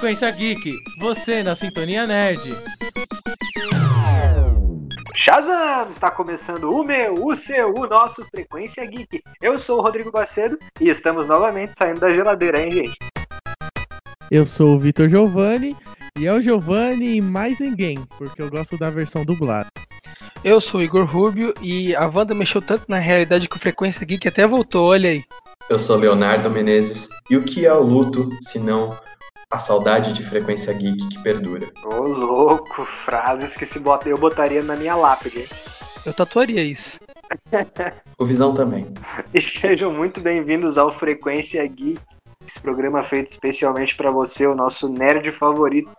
Frequência Geek, você na Sintonia Nerd. Shazam! Está começando o meu, o seu, o nosso Frequência Geek. Eu sou o Rodrigo Bacedo e estamos novamente saindo da geladeira, hein, gente? Eu sou o Vitor Giovanni e é o Giovanni e mais ninguém, porque eu gosto da versão dublada. Eu sou o Igor Rubio e a Wanda mexeu tanto na realidade que o Frequência Geek até voltou, olha aí. Eu sou Leonardo Menezes e o que é o luto, se não a saudade de frequência geek que perdura? Ô louco, frases que se bota, eu botaria na minha lápide. Eu tatuaria isso. o Visão também. E sejam muito bem-vindos ao Frequência Geek, esse programa feito especialmente para você, o nosso nerd favorito.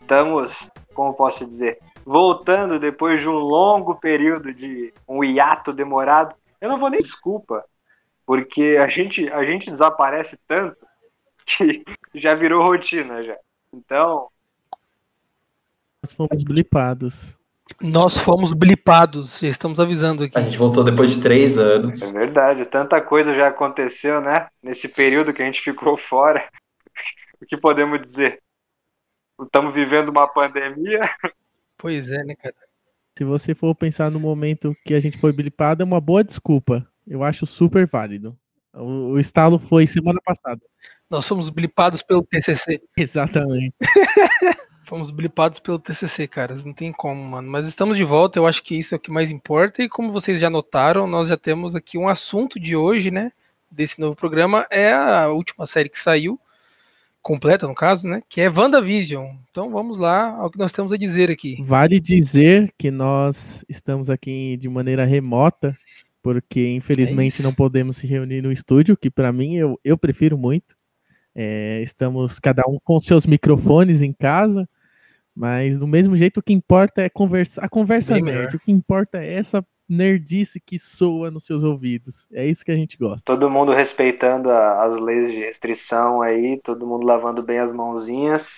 Estamos, como posso dizer, voltando depois de um longo período de um hiato demorado. Eu não vou nem desculpa, porque a gente, a gente desaparece tanto que já virou rotina já. Então. Nós fomos blipados. Nós fomos blipados, já estamos avisando aqui. A gente voltou depois de três anos. É verdade, tanta coisa já aconteceu, né? Nesse período que a gente ficou fora. O que podemos dizer? Estamos vivendo uma pandemia. Pois é, né, cara? Se você for pensar no momento que a gente foi blipado, é uma boa desculpa. Eu acho super válido. O, o estalo foi semana passada. Nós fomos blipados pelo TCC. Exatamente. fomos blipados pelo TCC, caras. Não tem como, mano. Mas estamos de volta. Eu acho que isso é o que mais importa. E como vocês já notaram, nós já temos aqui um assunto de hoje, né? Desse novo programa. É a última série que saiu. Completa, no caso, né? Que é WandaVision. Então vamos lá ao que nós temos a dizer aqui. Vale dizer que nós estamos aqui de maneira remota porque infelizmente é não podemos se reunir no estúdio, que para mim eu, eu prefiro muito. É, estamos cada um com seus microfones em casa, mas do mesmo jeito o que importa é conversa, a conversa Bem nerd. Melhor. O que importa é essa nerdice que soa nos seus ouvidos. É isso que a gente gosta. Todo mundo respeitando a, as leis de restrição aí, todo mundo lavando bem as mãozinhas.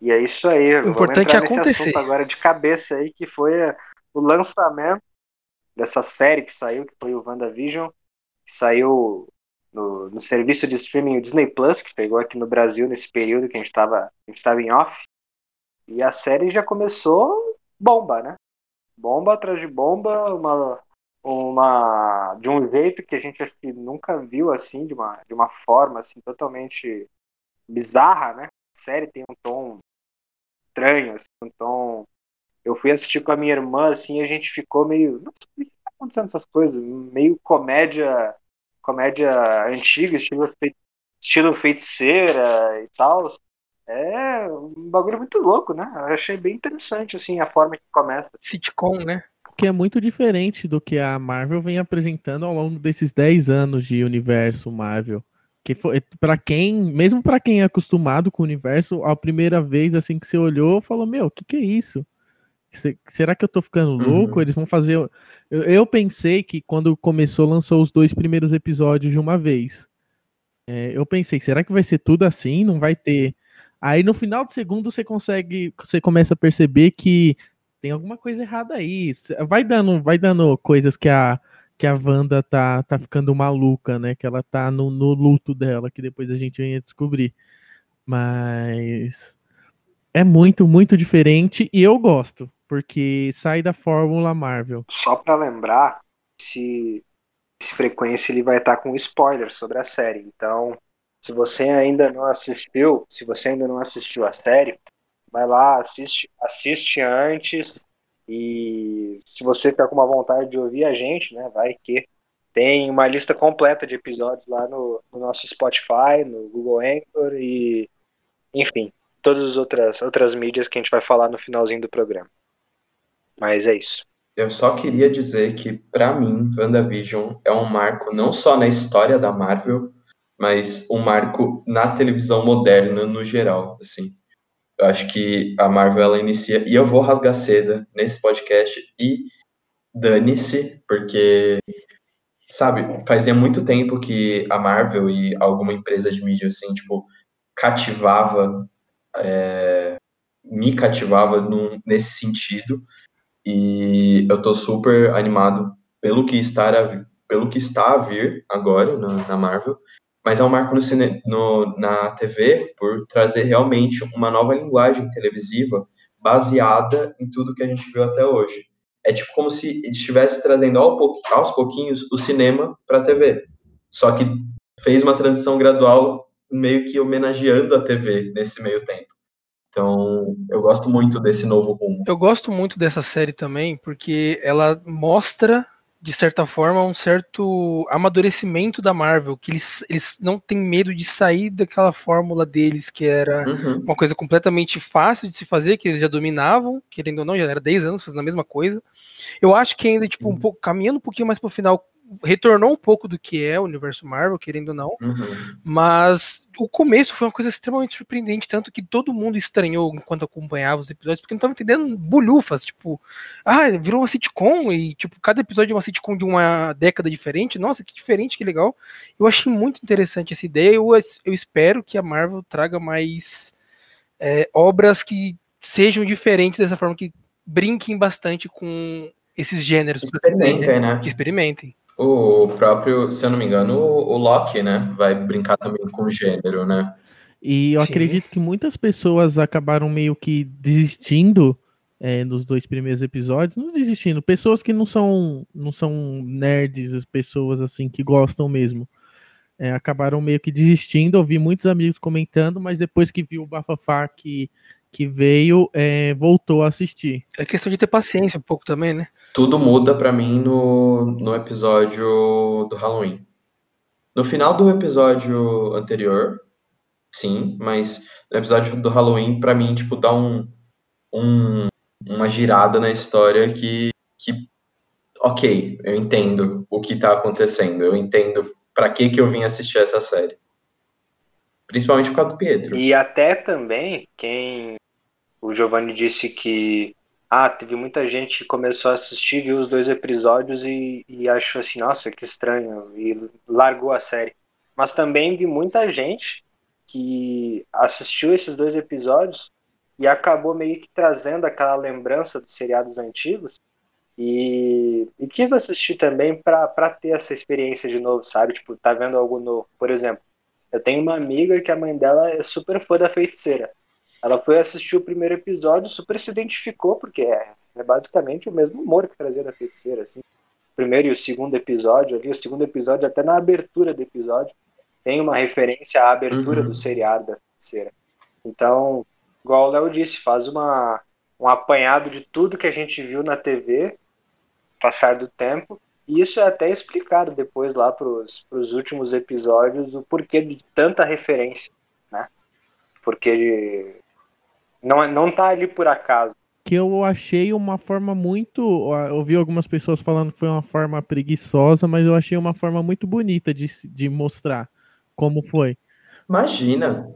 E é isso aí. O importante é acontecer. agora de cabeça aí, que foi o lançamento dessa série que saiu, que foi o WandaVision, que saiu no, no serviço de streaming o Disney Plus, que pegou aqui no Brasil nesse período que a gente estava em off. E a série já começou bomba, né? Bomba atrás de bomba, uma, uma de um jeito que a gente acho que nunca viu assim, de uma, de uma forma assim totalmente bizarra, né? A série tem um tom estranho, assim, um tom eu fui assistir com a minha irmã, assim, a gente ficou meio. Sei o que tá acontecendo essas coisas, meio comédia. Comédia antiga, estilo, estilo feiticeira e tal. É um bagulho muito louco, né? Eu achei bem interessante, assim, a forma que começa. Sitcom, né? Que é muito diferente do que a Marvel vem apresentando ao longo desses 10 anos de universo Marvel. Que foi para quem, mesmo para quem é acostumado com o universo, a primeira vez assim que você olhou, falou: "Meu, o que que é isso?" Será que eu tô ficando louco? Uhum. Eles vão fazer. Eu, eu, pensei que quando começou, lançou os dois primeiros episódios de uma vez. É, eu pensei, será que vai ser tudo assim? Não vai ter. Aí no final do segundo você consegue. Você começa a perceber que tem alguma coisa errada aí. Vai dando, vai dando coisas que a. Que a Wanda tá, tá ficando maluca, né? Que ela tá no, no luto dela, que depois a gente venha descobrir. Mas é muito, muito diferente e eu gosto porque sai da fórmula Marvel. Só para lembrar, se frequência ele vai estar tá com spoiler sobre a série. Então, se você ainda não assistiu, se você ainda não assistiu a série, vai lá, assiste, assiste antes e se você ficar com uma vontade de ouvir a gente, né, vai que tem uma lista completa de episódios lá no, no nosso Spotify, no Google Anchor e enfim, todas as outras outras mídias que a gente vai falar no finalzinho do programa. Mas é isso. Eu só queria dizer que, para mim, WandaVision é um marco não só na história da Marvel, mas um marco na televisão moderna no geral, assim. Eu acho que a Marvel ela inicia e eu vou rasgar seda nesse podcast e dane-se, porque sabe, fazia muito tempo que a Marvel e alguma empresa de mídia assim, tipo, cativava é, me cativava num, nesse sentido e eu tô super animado pelo que está a, pelo que está a vir agora na, na Marvel. mas é um marco no, cine, no, na TV por trazer realmente uma nova linguagem televisiva baseada em tudo que a gente viu até hoje. É tipo como se estivesse trazendo aos pouquinhos o cinema para a TV. Só que fez uma transição gradual, meio que homenageando a TV nesse meio tempo. Então, eu gosto muito desse novo rumo. Eu gosto muito dessa série também, porque ela mostra de certa forma, um certo amadurecimento da Marvel, que eles, eles não têm medo de sair daquela fórmula deles, que era uhum. uma coisa completamente fácil de se fazer, que eles já dominavam, querendo ou não, já era 10 anos fazendo a mesma coisa. Eu acho que ainda, tipo, um uhum. pouco, caminhando um pouquinho mais pro final, retornou um pouco do que é o universo Marvel, querendo ou não. Uhum. Mas o começo foi uma coisa extremamente surpreendente, tanto que todo mundo estranhou enquanto acompanhava os episódios, porque não estava entendendo bolhufas, tipo, ah, virou uma sitcom e tipo, cada episódio é uma sitcom de uma década diferente. Nossa, que diferente, que legal. Eu achei muito interessante essa ideia. Eu, eu espero que a Marvel traga mais é, obras que sejam diferentes dessa forma que brinquem bastante com esses gêneros. Experimentem, né? Que experimentem. O próprio, se eu não me engano, o, Loki, né? Vai brincar também com o gênero, né? E eu Sim. acredito que muitas pessoas acabaram meio que desistindo é, nos dois primeiros episódios, não desistindo, pessoas que não são não são nerds, pessoas assim que gostam mesmo, é, acabaram meio que desistindo. Ouvi muitos amigos comentando, mas depois que viu o bafafá que que veio, é, voltou a assistir. É questão de ter paciência um pouco também, né? Tudo muda para mim no, no episódio do Halloween. No final do episódio anterior, sim, mas no episódio do Halloween, para mim, tipo, dá um, um, uma girada na história que, que, ok, eu entendo o que tá acontecendo, eu entendo para que que eu vim assistir essa série. Principalmente por causa do Pietro. E até também, quem o Giovanni disse que ah, teve muita gente que começou a assistir, viu os dois episódios e, e achou assim, nossa, que estranho, e largou a série. Mas também vi muita gente que assistiu esses dois episódios e acabou meio que trazendo aquela lembrança dos seriados antigos e, e quis assistir também para ter essa experiência de novo, sabe? Tipo, tá vendo algo novo. Por exemplo, eu tenho uma amiga que a mãe dela é super fã da feiticeira. Ela foi assistir o primeiro episódio, super se identificou, porque é, é basicamente o mesmo humor que trazia da feiticeira, assim. O primeiro e o segundo episódio ali, o segundo episódio, até na abertura do episódio, tem uma referência à abertura uhum. do seriado da feiticeira. Então, igual o Léo disse, faz uma, um apanhado de tudo que a gente viu na TV, passar do tempo, e isso é até explicado depois lá para os últimos episódios, o porquê de tanta referência, né? Porque não, não tá ali por acaso. Que eu achei uma forma muito. Eu vi algumas pessoas falando que foi uma forma preguiçosa, mas eu achei uma forma muito bonita de, de mostrar como foi. Imagina!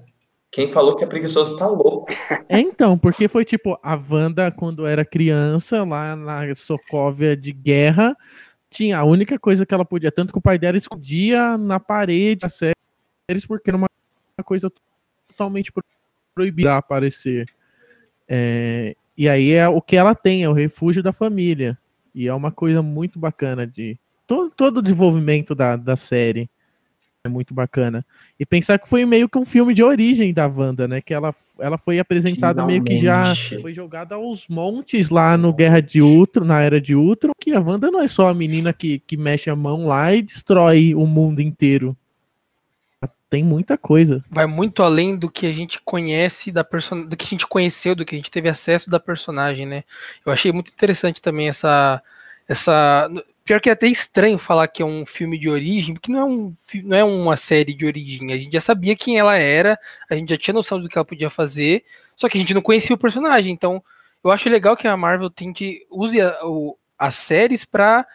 Quem falou que é preguiçoso tá louco. É, então, porque foi tipo, a Wanda, quando era criança, lá na Sokovia de guerra, tinha a única coisa que ela podia, tanto que o pai dela escondia na parede as séries, porque era uma coisa totalmente proibida aparecer. É, e aí é o que ela tem, é o refúgio da família. E é uma coisa muito bacana de. Todo, todo o desenvolvimento da, da série é muito bacana. E pensar que foi meio que um filme de origem da Wanda, né? Que ela, ela foi apresentada Finalmente. meio que já foi jogada aos montes lá no Guerra de Ultron, na Era de Ultron, que a Wanda não é só a menina que, que mexe a mão lá e destrói o mundo inteiro tem muita coisa. Vai muito além do que a gente conhece da person... do que a gente conheceu, do que a gente teve acesso da personagem, né? Eu achei muito interessante também essa essa pior que é até estranho falar que é um filme de origem, porque não é um não é uma série de origem. A gente já sabia quem ela era, a gente já tinha noção do que ela podia fazer, só que a gente não conhecia o personagem. Então, eu acho legal que a Marvel tente use a, o, as séries para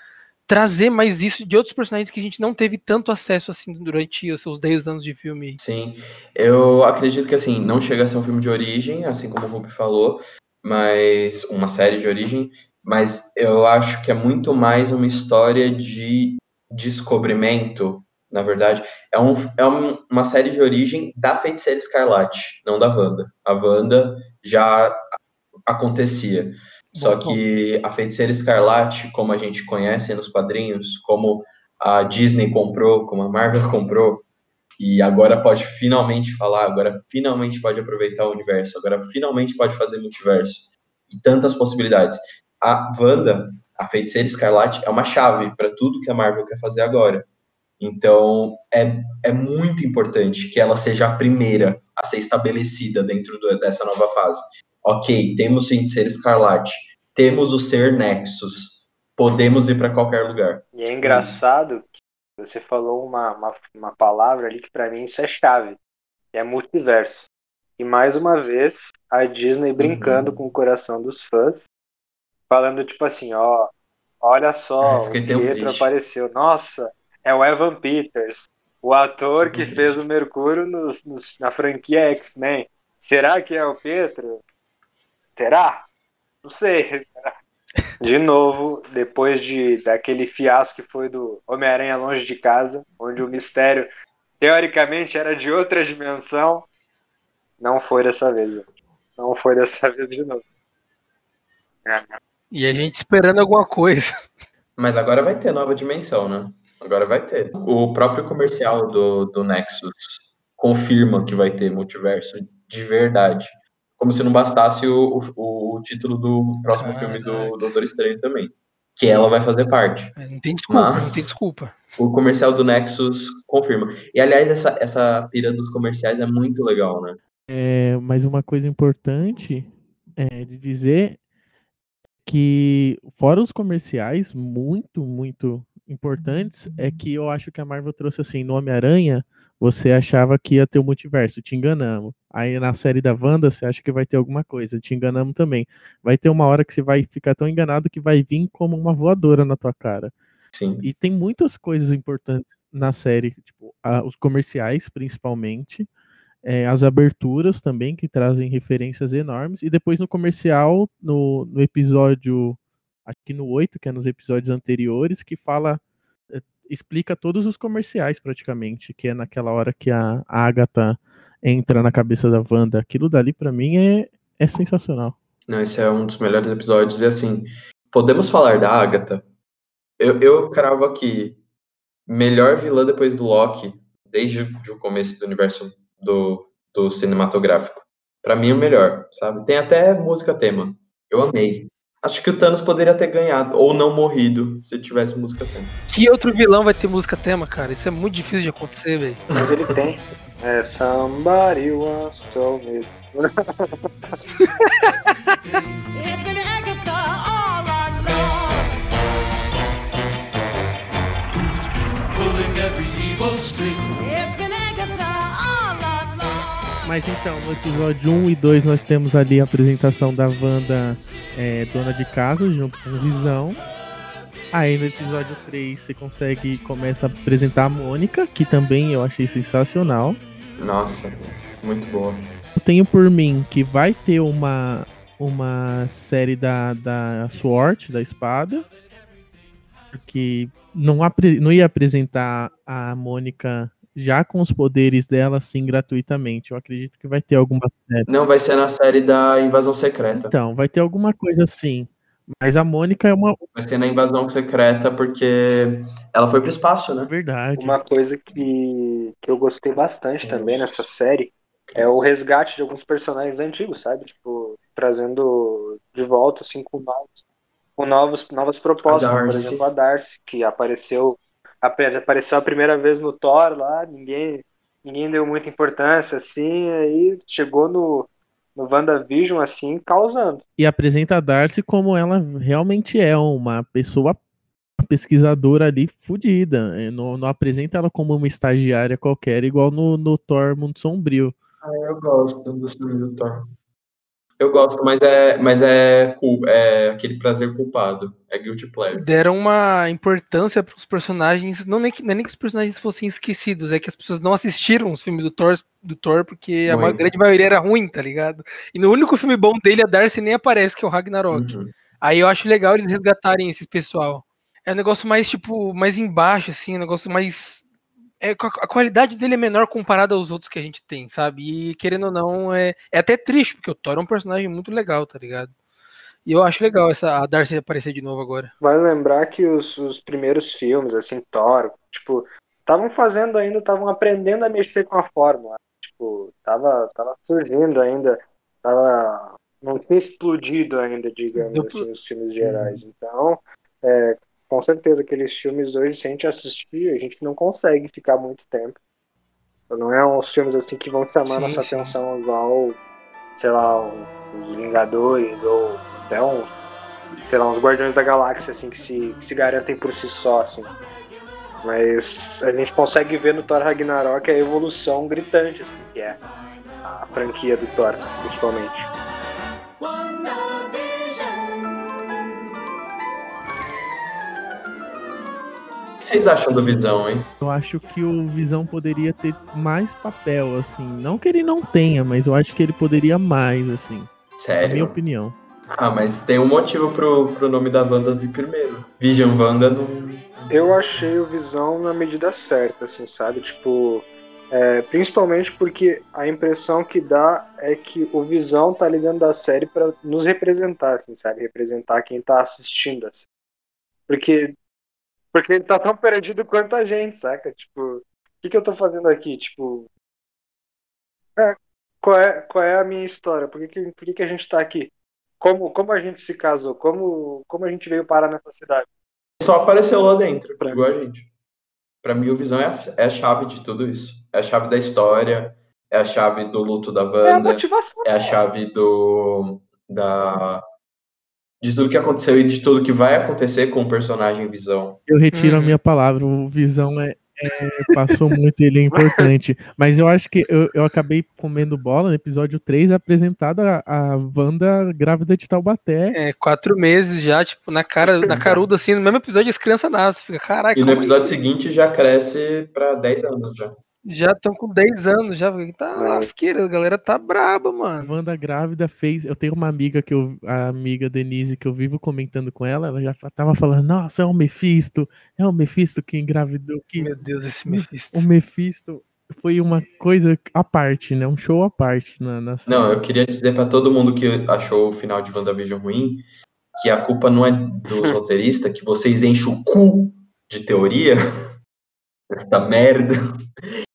trazer mais isso de outros personagens que a gente não teve tanto acesso assim durante os seus 10 anos de filme. Sim, eu acredito que assim, não chega a ser um filme de origem, assim como o Ruby falou, mas uma série de origem, mas eu acho que é muito mais uma história de descobrimento, na verdade. É, um, é uma série de origem da Feiticeira Escarlate, não da Wanda. A Wanda já acontecia. Só que a Feiticeira Escarlate, como a gente conhece nos quadrinhos, como a Disney comprou, como a Marvel comprou, e agora pode finalmente falar, agora finalmente pode aproveitar o universo, agora finalmente pode fazer multiverso. E tantas possibilidades. A Wanda, a Feiticeira Escarlate, é uma chave para tudo que a Marvel quer fazer agora. Então, é, é muito importante que ela seja a primeira a ser estabelecida dentro do, dessa nova fase. Ok, temos Feiticeira Escarlate, temos o Ser Nexus, podemos ir para qualquer lugar. E é engraçado que você falou uma, uma, uma palavra ali que para mim isso é chave, é multiverso. E mais uma vez, a Disney brincando uhum. com o coração dos fãs, falando tipo assim, ó, olha só, é, o Pietro apareceu. Nossa, é o Evan Peters, o ator que fez o Mercúrio nos, nos, na franquia X-Men. Será que é o Pietro? Será? Não sei. De novo, depois de daquele fiasco que foi do Homem-Aranha Longe de Casa, onde o mistério teoricamente era de outra dimensão, não foi dessa vez. Não foi dessa vez de novo. E a gente esperando alguma coisa. Mas agora vai ter nova dimensão, né? Agora vai ter. O próprio comercial do, do Nexus confirma que vai ter multiverso de verdade como se não bastasse o, o, o título do próximo filme do Doutor Estranho também. Que ela vai fazer parte. É, não tem desculpa, Mas, não tem desculpa. O comercial do Nexus confirma. E aliás, essa, essa pira dos comerciais é muito legal, né? É, mas uma coisa importante é de dizer que, fora os comerciais, muito, muito importantes, é que eu acho que a Marvel trouxe assim, no Homem-Aranha, você achava que ia ter o multiverso, te enganamos. Aí na série da Wanda, você acha que vai ter alguma coisa, te enganamos também. Vai ter uma hora que você vai ficar tão enganado que vai vir como uma voadora na tua cara. Sim. E tem muitas coisas importantes na série, tipo, a, os comerciais, principalmente, é, as aberturas também, que trazem referências enormes, e depois no comercial, no, no episódio, aqui no 8, que é nos episódios anteriores, que fala explica todos os comerciais praticamente, que é naquela hora que a Agatha entra na cabeça da Wanda. Aquilo dali para mim é, é sensacional. Não, esse é um dos melhores episódios. E assim, podemos falar da Agatha? Eu, eu cravo aqui, melhor vilã depois do Loki, desde o começo do universo do, do cinematográfico. Para mim, o melhor, sabe? Tem até música tema. Eu amei. Acho que o Thanos poderia ter ganhado, ou não morrido, se tivesse música tema. Que outro vilão vai ter música tema, cara? Isso é muito difícil de acontecer, velho. Mas ele tem. É Somebody Wants to Me. Mas então, no episódio 1 e 2 nós temos ali a apresentação da Wanda é, dona de casa, junto com o Visão. Aí no episódio 3 você consegue, começa a apresentar a Mônica, que também eu achei sensacional. Nossa, muito boa. Eu tenho por mim que vai ter uma, uma série da, da Sword, da espada. Porque não, não ia apresentar a Mônica já com os poderes dela, assim, gratuitamente. Eu acredito que vai ter alguma série. Não, vai ser na série da Invasão Secreta. Então, vai ter alguma coisa assim. Mas a Mônica é uma. Vai ser na Invasão Secreta porque ela foi pro espaço, né? Verdade. Uma coisa que, que eu gostei bastante também nessa série é o resgate de alguns personagens antigos, sabe? Tipo, trazendo de volta, assim, com novos, com novos, novas propostas. Por exemplo, a Darcy, que apareceu apareceu a primeira vez no Thor lá, ninguém, ninguém deu muita importância, assim, aí chegou no, no WandaVision, assim, causando. E apresenta a Darcy como ela realmente é, uma pessoa pesquisadora ali fodida. É, não, não apresenta ela como uma estagiária qualquer, igual no, no Thor Mundo Sombrio. Ah, eu gosto do filme do Thor. Eu gosto, mas é, mas é, é aquele prazer culpado. É guilty pleasure. Deram uma importância para os personagens, não nem, que, nem que os personagens fossem esquecidos, é que as pessoas não assistiram os filmes do Thor, do Thor porque Muito. a grande maioria era ruim, tá ligado? E no único filme bom dele, a Darcy nem aparece, que é o Ragnarok. Uhum. Aí eu acho legal eles resgatarem esse pessoal. É um negócio mais, tipo, mais embaixo, assim, um negócio mais é, a qualidade dele é menor comparada aos outros que a gente tem, sabe? E querendo ou não, é, é até triste, porque o Thor é um personagem muito legal, tá ligado? E eu acho legal essa, a Darcy aparecer de novo agora. Vai lembrar que os, os primeiros filmes, assim, Thor, tipo, estavam fazendo ainda, estavam aprendendo a mexer com a fórmula. Tipo, tava, tava surgindo ainda, tava, não tinha explodido ainda, digamos Deu assim, os filmes gerais. Então, é, com certeza, aqueles filmes hoje, se a gente assistir, a gente não consegue ficar muito tempo. Não é uns filmes assim que vão chamar Sim, nossa sim. atenção igual, sei lá, os Vingadores ou até um, sei lá, uns Guardiões da Galáxia, assim, que se, que se garantem por si só, assim. Mas a gente consegue ver no Thor Ragnarok a evolução gritante, assim, que é a franquia do Thor, principalmente. Vocês acham do Visão, hein? Eu acho que o Visão poderia ter mais papel, assim. Não que ele não tenha, mas eu acho que ele poderia mais, assim. Na minha Sério? opinião. Ah, mas tem um motivo pro, pro nome da Wanda vir primeiro. Vision Wanda não. Eu achei o Visão na medida certa, assim, sabe? Tipo, é, principalmente porque a impressão que dá é que o Visão tá ali dentro da série pra nos representar, assim, sabe? Representar quem tá assistindo, assim. Porque, porque ele tá tão perdido quanto a gente, saca? Tipo, o que, que eu tô fazendo aqui? Tipo, é, qual, é, qual é a minha história? Por que, que, por que, que a gente tá aqui? Como, como a gente se casou? Como, como a gente veio parar nessa cidade? Só apareceu lá dentro, Pra igual a gente. Pra mim, o Visão é a, é a chave de tudo isso. É a chave da história, é a chave do luto da É a Wanda, motivação. é a chave do. da. De tudo que aconteceu e de tudo que vai acontecer com o personagem Visão. Eu retiro a Uhum. minha palavra, o Visão é, é- passou muito, ele é importante. Mas eu acho que eu, eu acabei comendo bola no episódio 3, apresentado a, a Wanda grávida de Taubaté. É, quatro meses já, tipo, na cara, na caruda, assim, no mesmo episódio as crianças nascem. Fica, caraca, E no como episódio assim? seguinte já cresce pra 10 anos já. Já estão com 10 anos, já. Tá É. lasqueira, a galera tá braba, A mano. Wanda grávida fez. Eu tenho uma amiga que eu. A amiga Denise, que eu vivo comentando com ela, ela já tava falando, nossa, é o Mephisto, é o Mephisto que engravidou. Que Meu Deus, esse o Mephisto. Mephisto foi uma coisa à parte, né? Um show à parte na, na. Não, eu queria dizer pra todo mundo que achou o final de WandaVision ruim que a culpa não é dos roteiristas, que vocês enchem o cu de teoria, essa merda,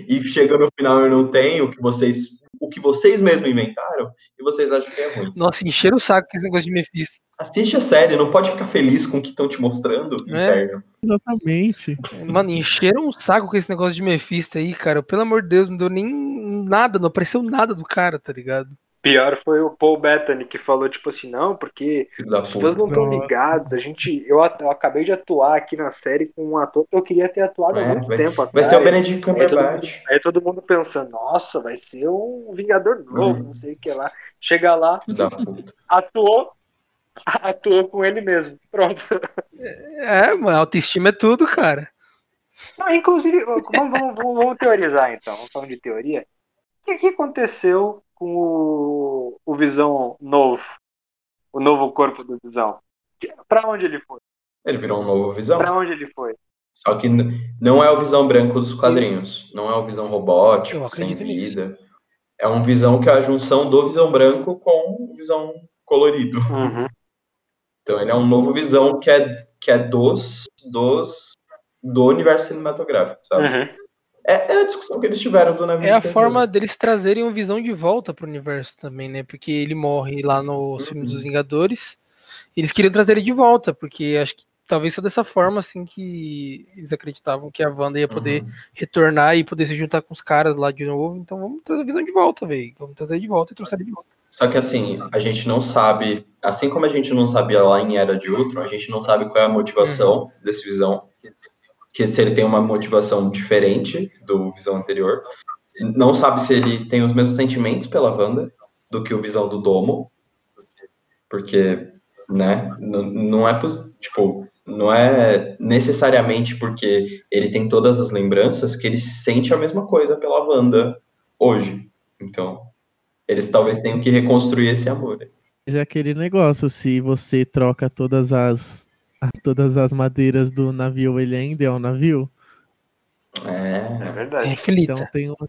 e chega no final e não tem o que vocês, o que vocês mesmos inventaram, e vocês acham que é ruim. Nossa, encheram o saco com esse negócio de Mephisto. Assiste a série, não pode ficar feliz com o que estão te mostrando, É. inferno. Exatamente. Mano, encheram o saco com esse negócio de Mephisto aí, cara. Pelo amor de Deus, não deu nem nada, não apareceu nada do cara, tá ligado? Pior foi o Paul Bettany que falou, tipo assim, não, porque pessoas puta. não estão ligados. A gente, eu, eu acabei de atuar aqui na série com um ator que eu queria ter atuado há É, muito vai- tempo Vai atrás. ser o Benedict Aí Cumberbatch. aí todo mundo pensando, nossa, vai ser um Vingador novo, Uhum. não sei o que lá. Chega lá, atuou, atuou com ele mesmo. Pronto. É, mano, autoestima é tudo, cara. Não, inclusive, vamos, vamos, vamos, vamos teorizar então. Vamos falando de teoria. O que, que aconteceu com o, o Visão novo? O novo corpo do Visão? Pra onde ele foi? Ele virou um novo Visão. Pra onde ele foi? Só que não é o visão branco dos quadrinhos. Não é o visão robótico, sem acredito nisso. vida. É um visão que é a junção do visão branco com o visão colorido. Então ele é um novo visão que é, que é dos, dos do universo cinematográfico, sabe? Uhum. É, é a discussão que eles tiveram do navio É a forma deles trazerem o Visão de volta pro universo também, né? Porque ele morre lá no filme dos Vingadores. Eles queriam trazer ele de volta, porque acho que talvez só dessa forma, assim, que eles acreditavam que a Wanda ia poder Uhum. retornar e poder se juntar com os caras lá de novo. Então vamos trazer a Visão de volta, velho. Vamos trazer de volta e trouxer ele de volta. Só que assim, a gente não sabe, assim como a gente não sabia lá em Era de Ultron, a gente não sabe qual é a motivação desse Visão, que se ele tem uma motivação diferente do Visão anterior, não sabe se ele tem os mesmos sentimentos pela Wanda do que o Visão do Domo, porque, né, não é, tipo, não é necessariamente porque ele tem todas as lembranças que ele sente a mesma coisa pela Wanda hoje. Então, eles talvez tenham que reconstruir esse amor. Mas é aquele negócio, se você troca todas as todas as madeiras do navio, ele ainda é um navio? É É, verdade. Reflita. Então tem uma...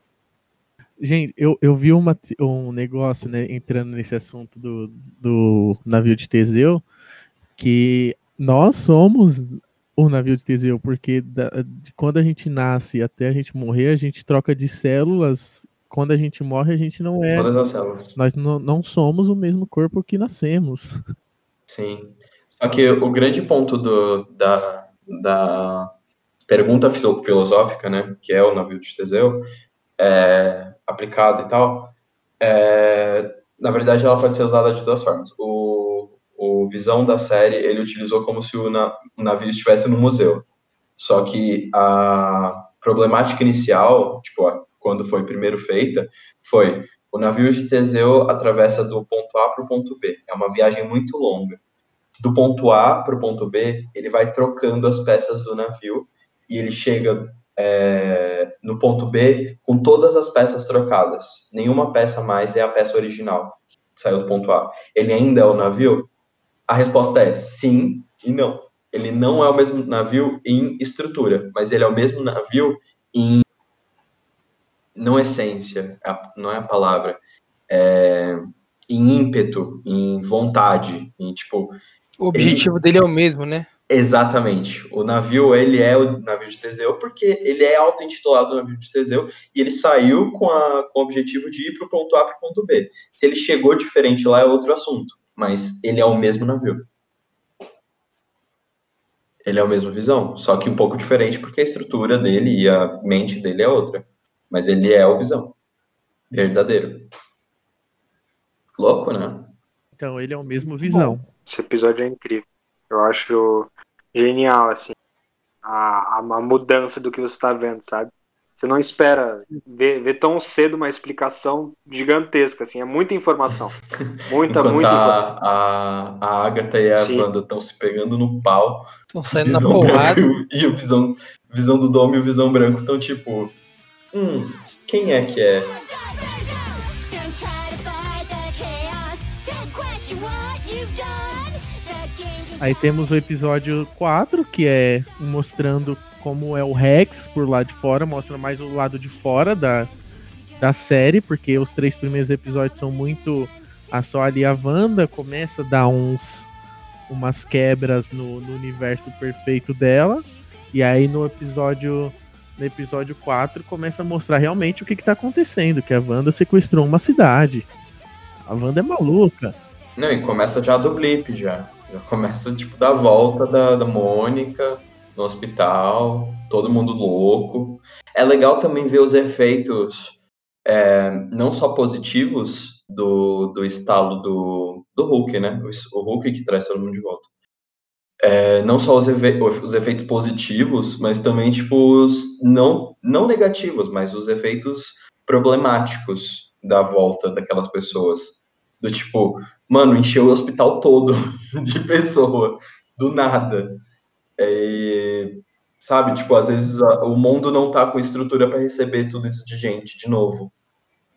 Gente, eu, eu vi uma, um negócio, né, entrando nesse assunto do, do navio de Teseu, que nós somos o navio de Teseu, porque da, de quando a gente nasce até a gente morrer, a gente troca de células. Quando a gente morre, a gente não é. Todas as células. Nós não, não somos o mesmo corpo que nascemos. Sim. Só que o grande ponto do, da, da pergunta filosófica, né, que é o navio de Teseu, é, aplicado e tal, é, na verdade ela pode ser usada de duas formas. O, o Visão da série, ele utilizou como se o, na, o navio estivesse no museu. Só que a problemática inicial, tipo, quando foi primeiro feita, foi o navio de Teseu atravessa do ponto A para o ponto B. É uma viagem muito longa. Do ponto A para o ponto B, ele vai trocando as peças do navio e ele chega é, no ponto B com todas as peças trocadas. Nenhuma peça mais é a peça original que saiu do ponto A. Ele ainda é o navio? A resposta é sim e não. Ele não é o mesmo navio em estrutura, mas ele é o mesmo navio em não essência, é não é a palavra, é, em ímpeto, em vontade, em tipo. O objetivo ele, dele é o mesmo, né? Exatamente. O navio, ele é o navio de Teseu porque ele é auto-intitulado navio de Teseu e ele saiu com, a, com o objetivo de ir para o ponto A para o ponto B. Se ele chegou diferente lá é outro assunto, mas ele é o mesmo navio. Ele é o mesmo visão, só que um pouco diferente porque a estrutura dele e a mente dele é outra. Mas ele é o visão. Verdadeiro. Louco, né? Então ele é o mesmo visão. Bom, esse episódio é incrível. Eu acho genial, assim, a, a mudança do que você está vendo, sabe? Você não espera ver, ver, tão cedo uma explicação gigantesca, assim, é muita informação. Muita, Enquanto muita a, informação. A, a Agatha e a Sim. Wanda estão se pegando no pau. Estão saindo na porrada. E o visão, visão do Dom e o Visão Branco estão tipo. Hum, quem é que é? Aí temos o episódio 4, que é mostrando como é o Rex por lá de fora, mostra mais o lado de fora da, da série, porque os três primeiros episódios são muito a só ali a Wanda começa a dar uns umas quebras no, no universo perfeito dela. E aí no episódio no episódio 4 começa a mostrar realmente o que, está acontecendo, que a Wanda sequestrou uma cidade. A Wanda é maluca. Não, e começa já do blip já. Já começa, tipo, da volta da, da Mônica no hospital, todo mundo louco. É legal também ver os efeitos, é, não só positivos do, do estalo do, do Hulk, né? O, o Hulk que traz todo mundo de volta. É, não só os, efe os, efeitos positivos, mas também, tipo, os não, não negativos, mas os efeitos problemáticos da volta daquelas pessoas. Do tipo, mano, encheu o hospital todo de pessoa, do nada. É, sabe, tipo, às vezes a, o mundo não tá com estrutura para receber tudo isso de gente de novo.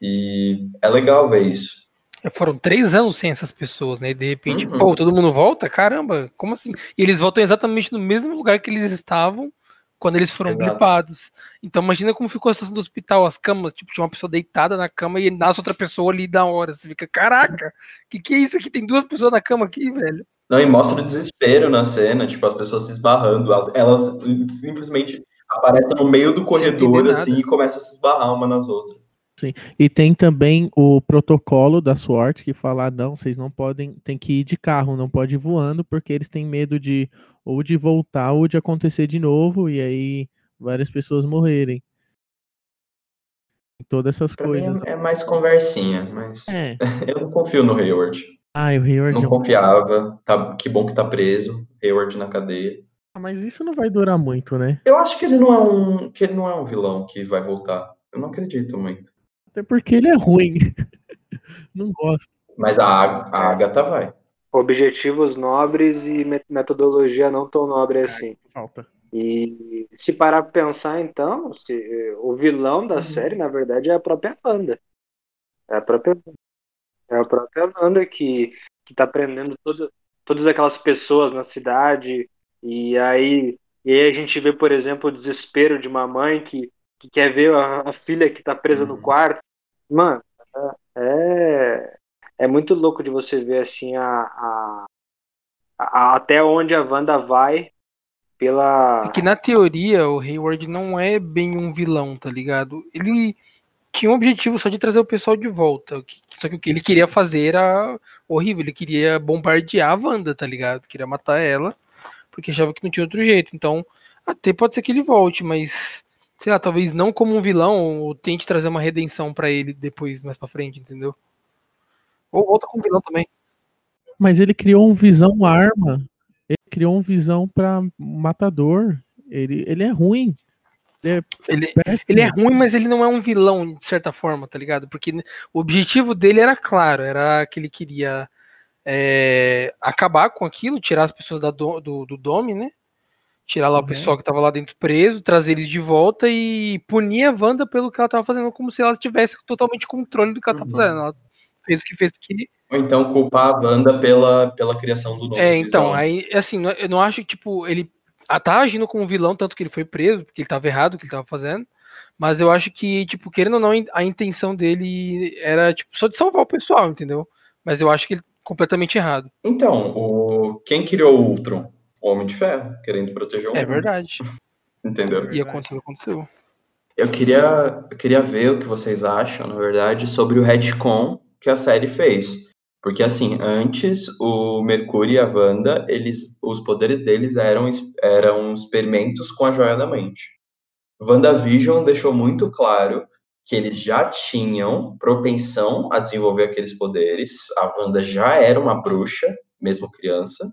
E é legal ver isso. É, foram três anos sem essas pessoas, né? E de repente, uhum. pô, todo mundo volta? Caramba, como assim? E eles voltam exatamente no mesmo lugar que eles estavam quando eles foram Exato. gripados. Então imagina como ficou a situação do hospital, as camas, tipo, tinha uma pessoa deitada na cama e nasce outra pessoa ali da hora. Você fica, caraca, que que é isso aqui? Tem duas pessoas na cama aqui, velho. Não, e mostra o desespero na cena, tipo, as pessoas se esbarrando, elas, elas simplesmente aparecem no meio do corredor, assim, e começam a se esbarrar uma nas outras. Sim. E tem também o protocolo da sorte que fala, ah, não, vocês não podem, tem que ir de carro, não pode ir voando, porque eles têm medo de ou de voltar ou de acontecer de novo e aí várias pessoas morrerem. Todas essas pra coisas. É, é, mais conversinha, mas é. eu não confio no Hayward. Ah, o Hayward. Não é confiava. Tá, que bom que tá preso. Hayward na cadeia. Ah, mas isso não vai durar muito, né? Eu acho que ele não é um, que ele não é um vilão que vai voltar. Eu não acredito muito. Até porque ele é ruim. não gosto. Mas a, a Agatha vai objetivos nobres e metodologia não tão nobre assim. Falta. E se parar pra pensar, então, se, o vilão da uhum. série, na verdade, é a própria Wanda. É a própria, é a própria Wanda que, que tá prendendo todo, todas aquelas pessoas na cidade. E aí, e aí a gente vê, por exemplo, o desespero de uma mãe que, que quer ver a, a filha que tá presa uhum. no quarto. Mano, é, é muito louco de você ver assim a, a, a, até onde a Wanda vai pela. É que na teoria o Hayward não é bem um vilão, tá ligado? Ele tinha um objetivo só de trazer o pessoal de volta. Só que o que ele queria fazer era horrível. Ele queria bombardear a Wanda, tá ligado? Queria matar ela, porque achava que não tinha outro jeito. Então, até pode ser que ele volte, mas sei lá, talvez não como um vilão, ou tente trazer uma redenção para ele depois, mais pra frente, entendeu? Ou volta como vilão também. Mas ele criou um visão arma. Ele criou um visão para matador. Ele, ele é ruim. Ele é, ele, ele é ruim, mas ele não é um vilão, de certa forma, tá ligado? Porque o objetivo dele era claro, era que ele queria é, acabar com aquilo, tirar as pessoas da do, do, do Dome, né? Tirar lá uhum. o pessoal que tava lá dentro preso, trazer eles de volta e punir a Wanda pelo que ela tava fazendo, como se ela tivesse totalmente controle do que ela uhum. tava fazendo. Ela fez o que fez porque. Ou então culpar a Wanda pela, pela criação do nome. É, então, aí, assim, eu não acho que, tipo, ele tá agindo como um vilão, tanto que ele foi preso, porque ele tava errado o que ele tava fazendo. Mas eu acho que, tipo, querendo ou não, a intenção dele era, tipo, só de salvar o pessoal, entendeu? Mas eu acho que ele completamente errado. Então, o... quem criou o Ultron? O Homem de Ferro, querendo proteger o é mundo. É verdade. Entendeu? E aconteceu, aconteceu. Eu queria, eu queria ver o que vocês acham, na verdade, sobre o retcon que a série fez. Porque, assim, antes, o Mercúrio e a Wanda, eles, os poderes deles eram, eram experimentos com a Joia da Mente. WandaVision deixou muito claro que eles já tinham propensão a desenvolver aqueles poderes. A Wanda já era uma bruxa, mesmo criança.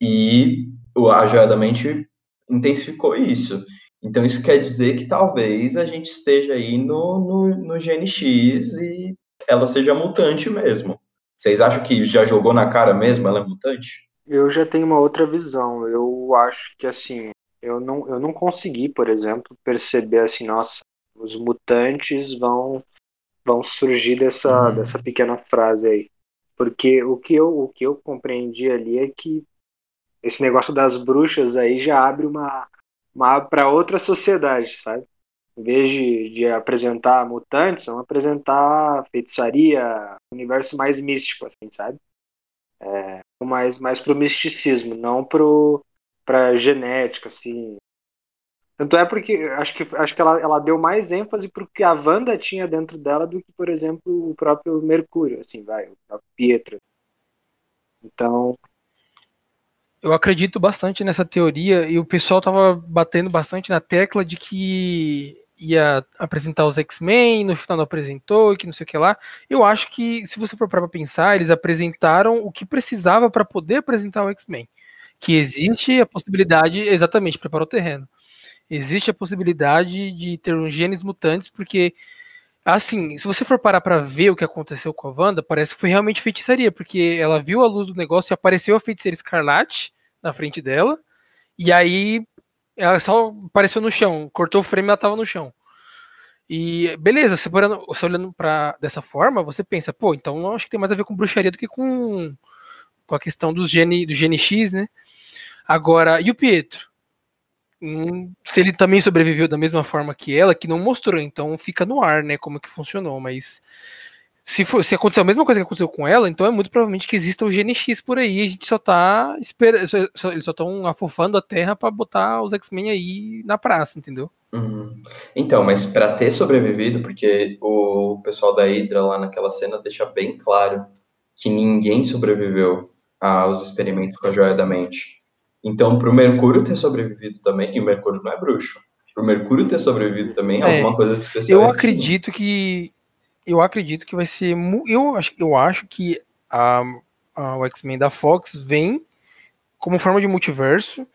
E a Joia da Mente intensificou isso. Então, isso quer dizer que talvez a gente esteja aí no, no, no GNX e ela seja mutante mesmo. Vocês acham que já jogou na cara mesmo? Ela é mutante? Eu já tenho uma outra visão. Eu acho que, assim, eu não, eu não consegui, por exemplo, perceber assim, nossa, os mutantes vão vão surgir dessa, uhum. dessa pequena frase aí. Porque o que, eu, o que eu compreendi ali é que esse negócio das bruxas aí já abre uma, uma para outra sociedade, sabe? Em vez de, de apresentar mutantes, vão apresentar feitiçaria, universo mais místico, assim, sabe? É, mais, mais pro misticismo, não pro, pra genética, assim. Tanto é porque acho que, acho que ela, ela deu mais ênfase pro que a Wanda tinha dentro dela do que, por exemplo, o próprio Mercúrio, assim, vai, o próprio Pietro. Então, eu acredito bastante nessa teoria e o pessoal tava batendo bastante na tecla de que ia apresentar os X-Men, no final não apresentou, que não sei o que lá. Eu acho que, se você for para pensar, eles apresentaram o que precisava para poder apresentar o X-Men. Que existe a possibilidade, exatamente, preparar o terreno. Existe a possibilidade de ter uns genes mutantes, porque, assim, se você for parar para ver o que aconteceu com a Wanda, parece que foi realmente feitiçaria, porque ela viu a luz do negócio e apareceu a feiticeira escarlate na frente dela, e aí ela só apareceu no chão, cortou o frame e ela tava no chão. E beleza, você, você olhando para dessa forma, você pensa, pô, então acho que tem mais a ver com bruxaria do que com, com a questão dos gene, do GNX, né? Agora, e o Pietro? Se ele também sobreviveu da mesma forma que ela, que não mostrou, então fica no ar, né, como que funcionou, mas se, for, se aconteceu a mesma coisa que aconteceu com ela, então é muito provavelmente que exista o GNX por aí. A gente só tá esperando. Eles só estão afofando a terra para botar os X-Men aí na praça, entendeu? Uhum. Então, mas para ter sobrevivido, porque o pessoal da Hydra lá naquela cena deixa bem claro que ninguém sobreviveu aos experimentos com a joia da mente. Então, pro Mercúrio ter sobrevivido também, e o Mercúrio não é bruxo, pro Mercúrio ter sobrevivido também é, é alguma coisa de especial. Eu acredito que eu acredito que vai ser. Eu acho, eu acho que a, a, o X-Men da Fox vem como forma de multiverso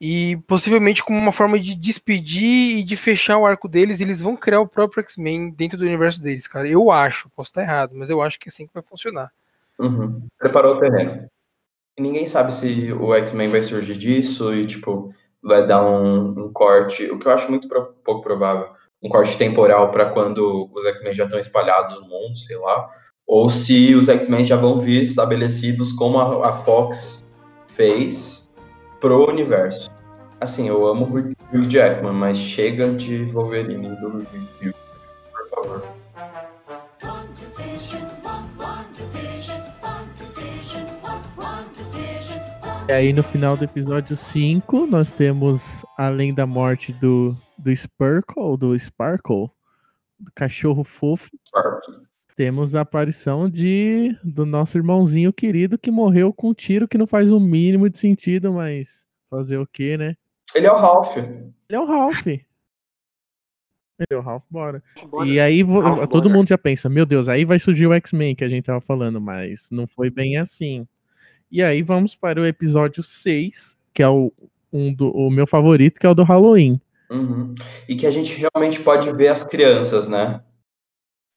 e possivelmente como uma forma de despedir e de fechar o arco deles. Eles vão criar o próprio X-Men dentro do universo deles, cara. Eu acho, posso estar errado, mas eu acho que é assim que vai funcionar. Uhum. Preparou o terreno. Ninguém sabe se o X-Men vai surgir disso e, tipo, vai dar um, um corte, o que eu acho muito pro, pouco provável um corte temporal para quando os X-Men já estão espalhados no mundo, sei lá, ou se os X-Men já vão vir estabelecidos como a, a Fox fez pro universo. Assim, eu amo o Hugh Jackman, mas chega de Wolverine do Hugh, por favor. E aí no final do episódio 5, nós temos, além da morte do, do Sparkle, do Sparkle, do cachorro fofo, temos a aparição de do nosso irmãozinho querido que morreu com um tiro que não faz o mínimo de sentido, mas fazer o quê, né? Ele é o Ralph. Ele é o Ralph. Ele é o Ralph, bora. Bora. E aí Ralph todo Bonner. mundo já pensa, meu Deus, aí vai surgir o X-Men que a gente tava falando, mas não foi bem assim. E aí vamos para o episódio 6, que é o, um do, o meu favorito, que é o do Halloween. Uhum. E que a gente realmente pode ver as crianças, né?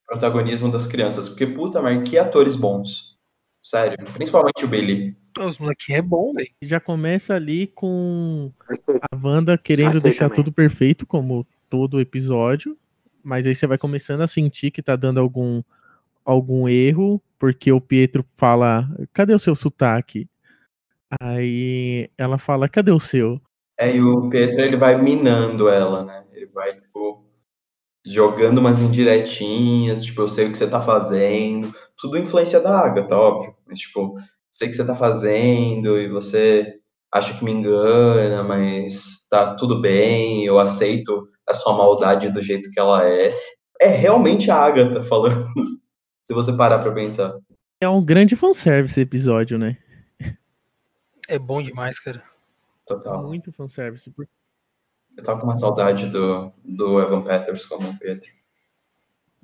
Protagonismo das crianças. Porque, puta, mas que atores bons. Sério. Principalmente o Billy. Os molequinhos é bom, velho. Já começa ali com a Wanda querendo Achei deixar também. tudo perfeito, como todo episódio. Mas aí você vai começando a sentir que tá dando algum, algum erro, porque o Pietro fala: cadê o seu sotaque? Aí ela fala: cadê o seu? É, e o Pietro, ele vai minando ela, né? Ele vai, tipo, jogando umas indiretinhas, tipo, eu sei o que você tá fazendo. Tudo influência da Agatha, óbvio. Mas, tipo, sei o que você tá fazendo e você acha que me engana, mas tá tudo bem, eu aceito a sua maldade do jeito que ela é. É realmente a Agatha falando, se você parar pra pensar. É um grande fanservice esse episódio, né? É bom demais, cara. Total. Muito fanservice. por- Eu tava com uma saudade do, do Evan Peters como o Pietro.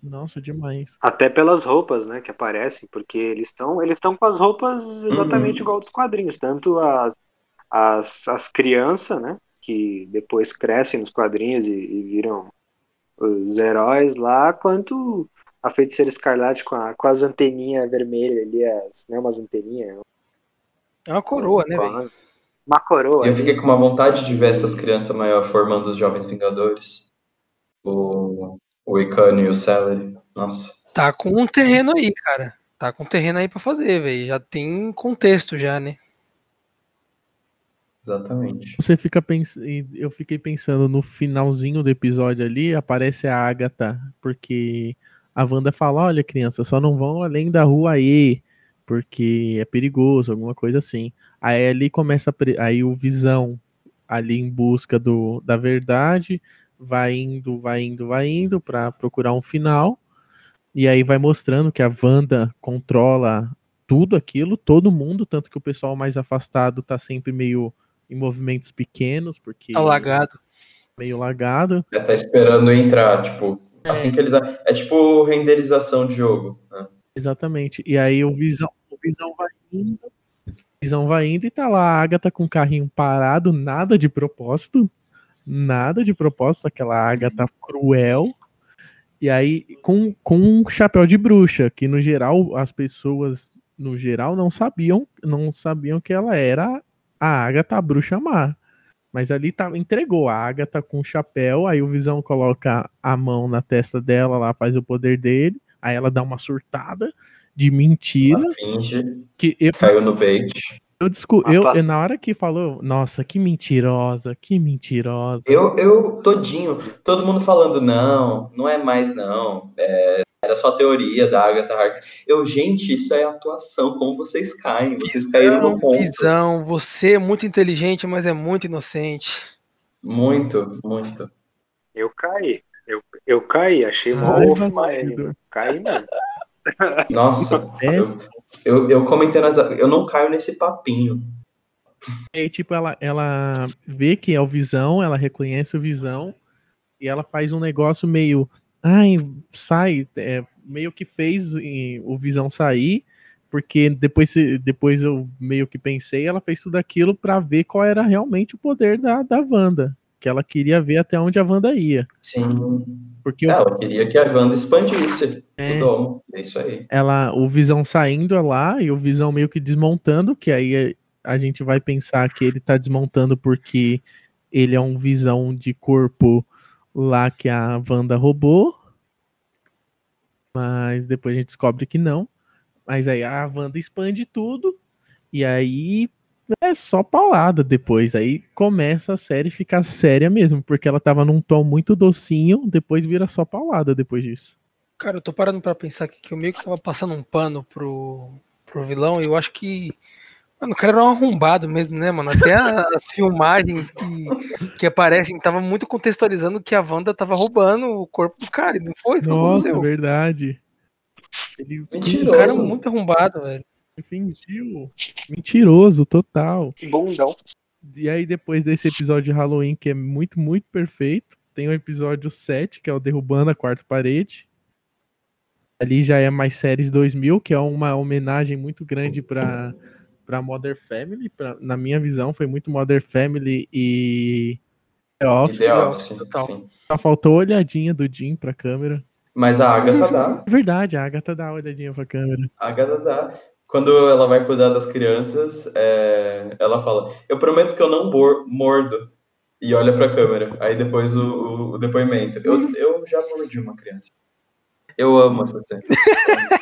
Nossa, demais. Até pelas roupas, né, que aparecem, porque eles estão eles estão com as roupas exatamente Uhum. igual dos quadrinhos, tanto as, as, as crianças, né, que depois crescem nos quadrinhos e, e viram os heróis lá, quanto a feiticeira escarlate com, a, com as anteninhas vermelhas ali, as, né, umas anteninhas, É uma coroa, né, velho? a- uma coroa. E eu fiquei com uma vontade de ver essas crianças maiores formando os Jovens Vingadores. O, o Icano e o Celery. Nossa. Tá com um terreno aí, cara. Tá com um terreno aí pra fazer, velho. Já tem contexto já, né? Exatamente. Você fica pensando. Eu fiquei pensando no finalzinho do episódio ali, aparece a Agatha, porque a Wanda fala: olha, criança, só não vão além da rua E, porque é perigoso, alguma coisa assim. Aí ali começa a pre- aí o visão ali em busca do, da verdade, vai indo, vai indo, vai indo para procurar um final. E aí vai mostrando que a Wanda controla tudo aquilo, todo mundo, tanto que o pessoal mais afastado tá sempre meio em movimentos pequenos, porque Tá lagado. meio lagado. Já tá esperando entrar, tipo, assim que eles. É tipo renderização de jogo. né? Exatamente. E aí o Visão, o Visão vai indo, Visão vai indo e tá lá a Agatha com o carrinho parado, nada de propósito, nada de propósito, aquela Agatha cruel. E aí com, com um chapéu de bruxa, que no geral as pessoas no geral não sabiam, não sabiam que ela era a Agatha a bruxa má. Mas ali tá, entregou a Agatha com o chapéu, aí o Visão coloca a mão na testa dela, lá faz o poder dele, aí ela dá uma surtada de mentira, Ela finge, que eu, caiu no bait. eu, descu- Uma eu pasta- na hora que falou, nossa, que mentirosa, que mentirosa. Eu, eu todinho, todo mundo falando, não, não é mais não. é, era só teoria da Agatha Harkness. Eu, gente, isso é atuação, como vocês caem, vocês caíram no ponto. Visão, você é muito inteligente, mas é muito inocente. Muito, muito. Eu caí. Eu, eu caí, achei uma Ai, ofa, vacilo. Caí mesmo. Nossa, eu, eu, eu comentei nas. Eu não caio nesse papinho. E tipo, ela, ela vê que é o Visão, ela reconhece o Visão, e ela faz um negócio meio. Ai, sai. é, meio que fez o Visão sair, porque depois, depois eu meio que pensei, ela fez tudo aquilo pra ver qual era realmente o poder da, da Wanda. Que ela queria ver até onde a Wanda ia. Sim. Porque o- Ela queria que a Wanda expandisse É. o domo. É isso aí. ela, o Visão saindo lá e o Visão meio que desmontando, que aí a gente vai pensar que ele tá desmontando porque ele é um Visão de corpo lá que a Wanda roubou. Mas depois a gente descobre que não. Mas aí a Wanda expande tudo e aí é só paulada depois. Aí começa a série ficar séria mesmo, porque ela tava num tom muito docinho, depois vira só paulada depois disso. Cara, eu tô parando pra pensar aqui que eu meio que tava passando um pano pro, pro vilão e eu acho que Mano, o cara era um arrombado mesmo, né, mano? Até as filmagens que, que aparecem tava muito contextualizando que a Wanda tava roubando o corpo do cara, e não foi isso que Nossa, aconteceu. verdade. Ele Mentiroso. O cara é muito arrombado, velho. fingiu. Mentiroso, total. Bundão. E aí, depois desse episódio de Halloween, que é muito, muito perfeito, tem o episódio 7, que é o Derrubando a Quarta Parede. Ali já é mais séries 2000, que é uma homenagem muito grande para para Modern Family. Pra, na minha visão, foi muito Modern Family e The Office. The The Office, sim. Só faltou a olhadinha do Jim pra câmera. Mas a Agatha dá. É verdade, a Agatha dá uma olhadinha pra câmera. A Agatha dá. Quando ela vai cuidar das crianças, é, ela fala: Eu prometo que eu não mordo. E olha pra câmera. Aí depois o, o- o depoimento. Eu, eu já mordi uma criança. Eu amo essa cena.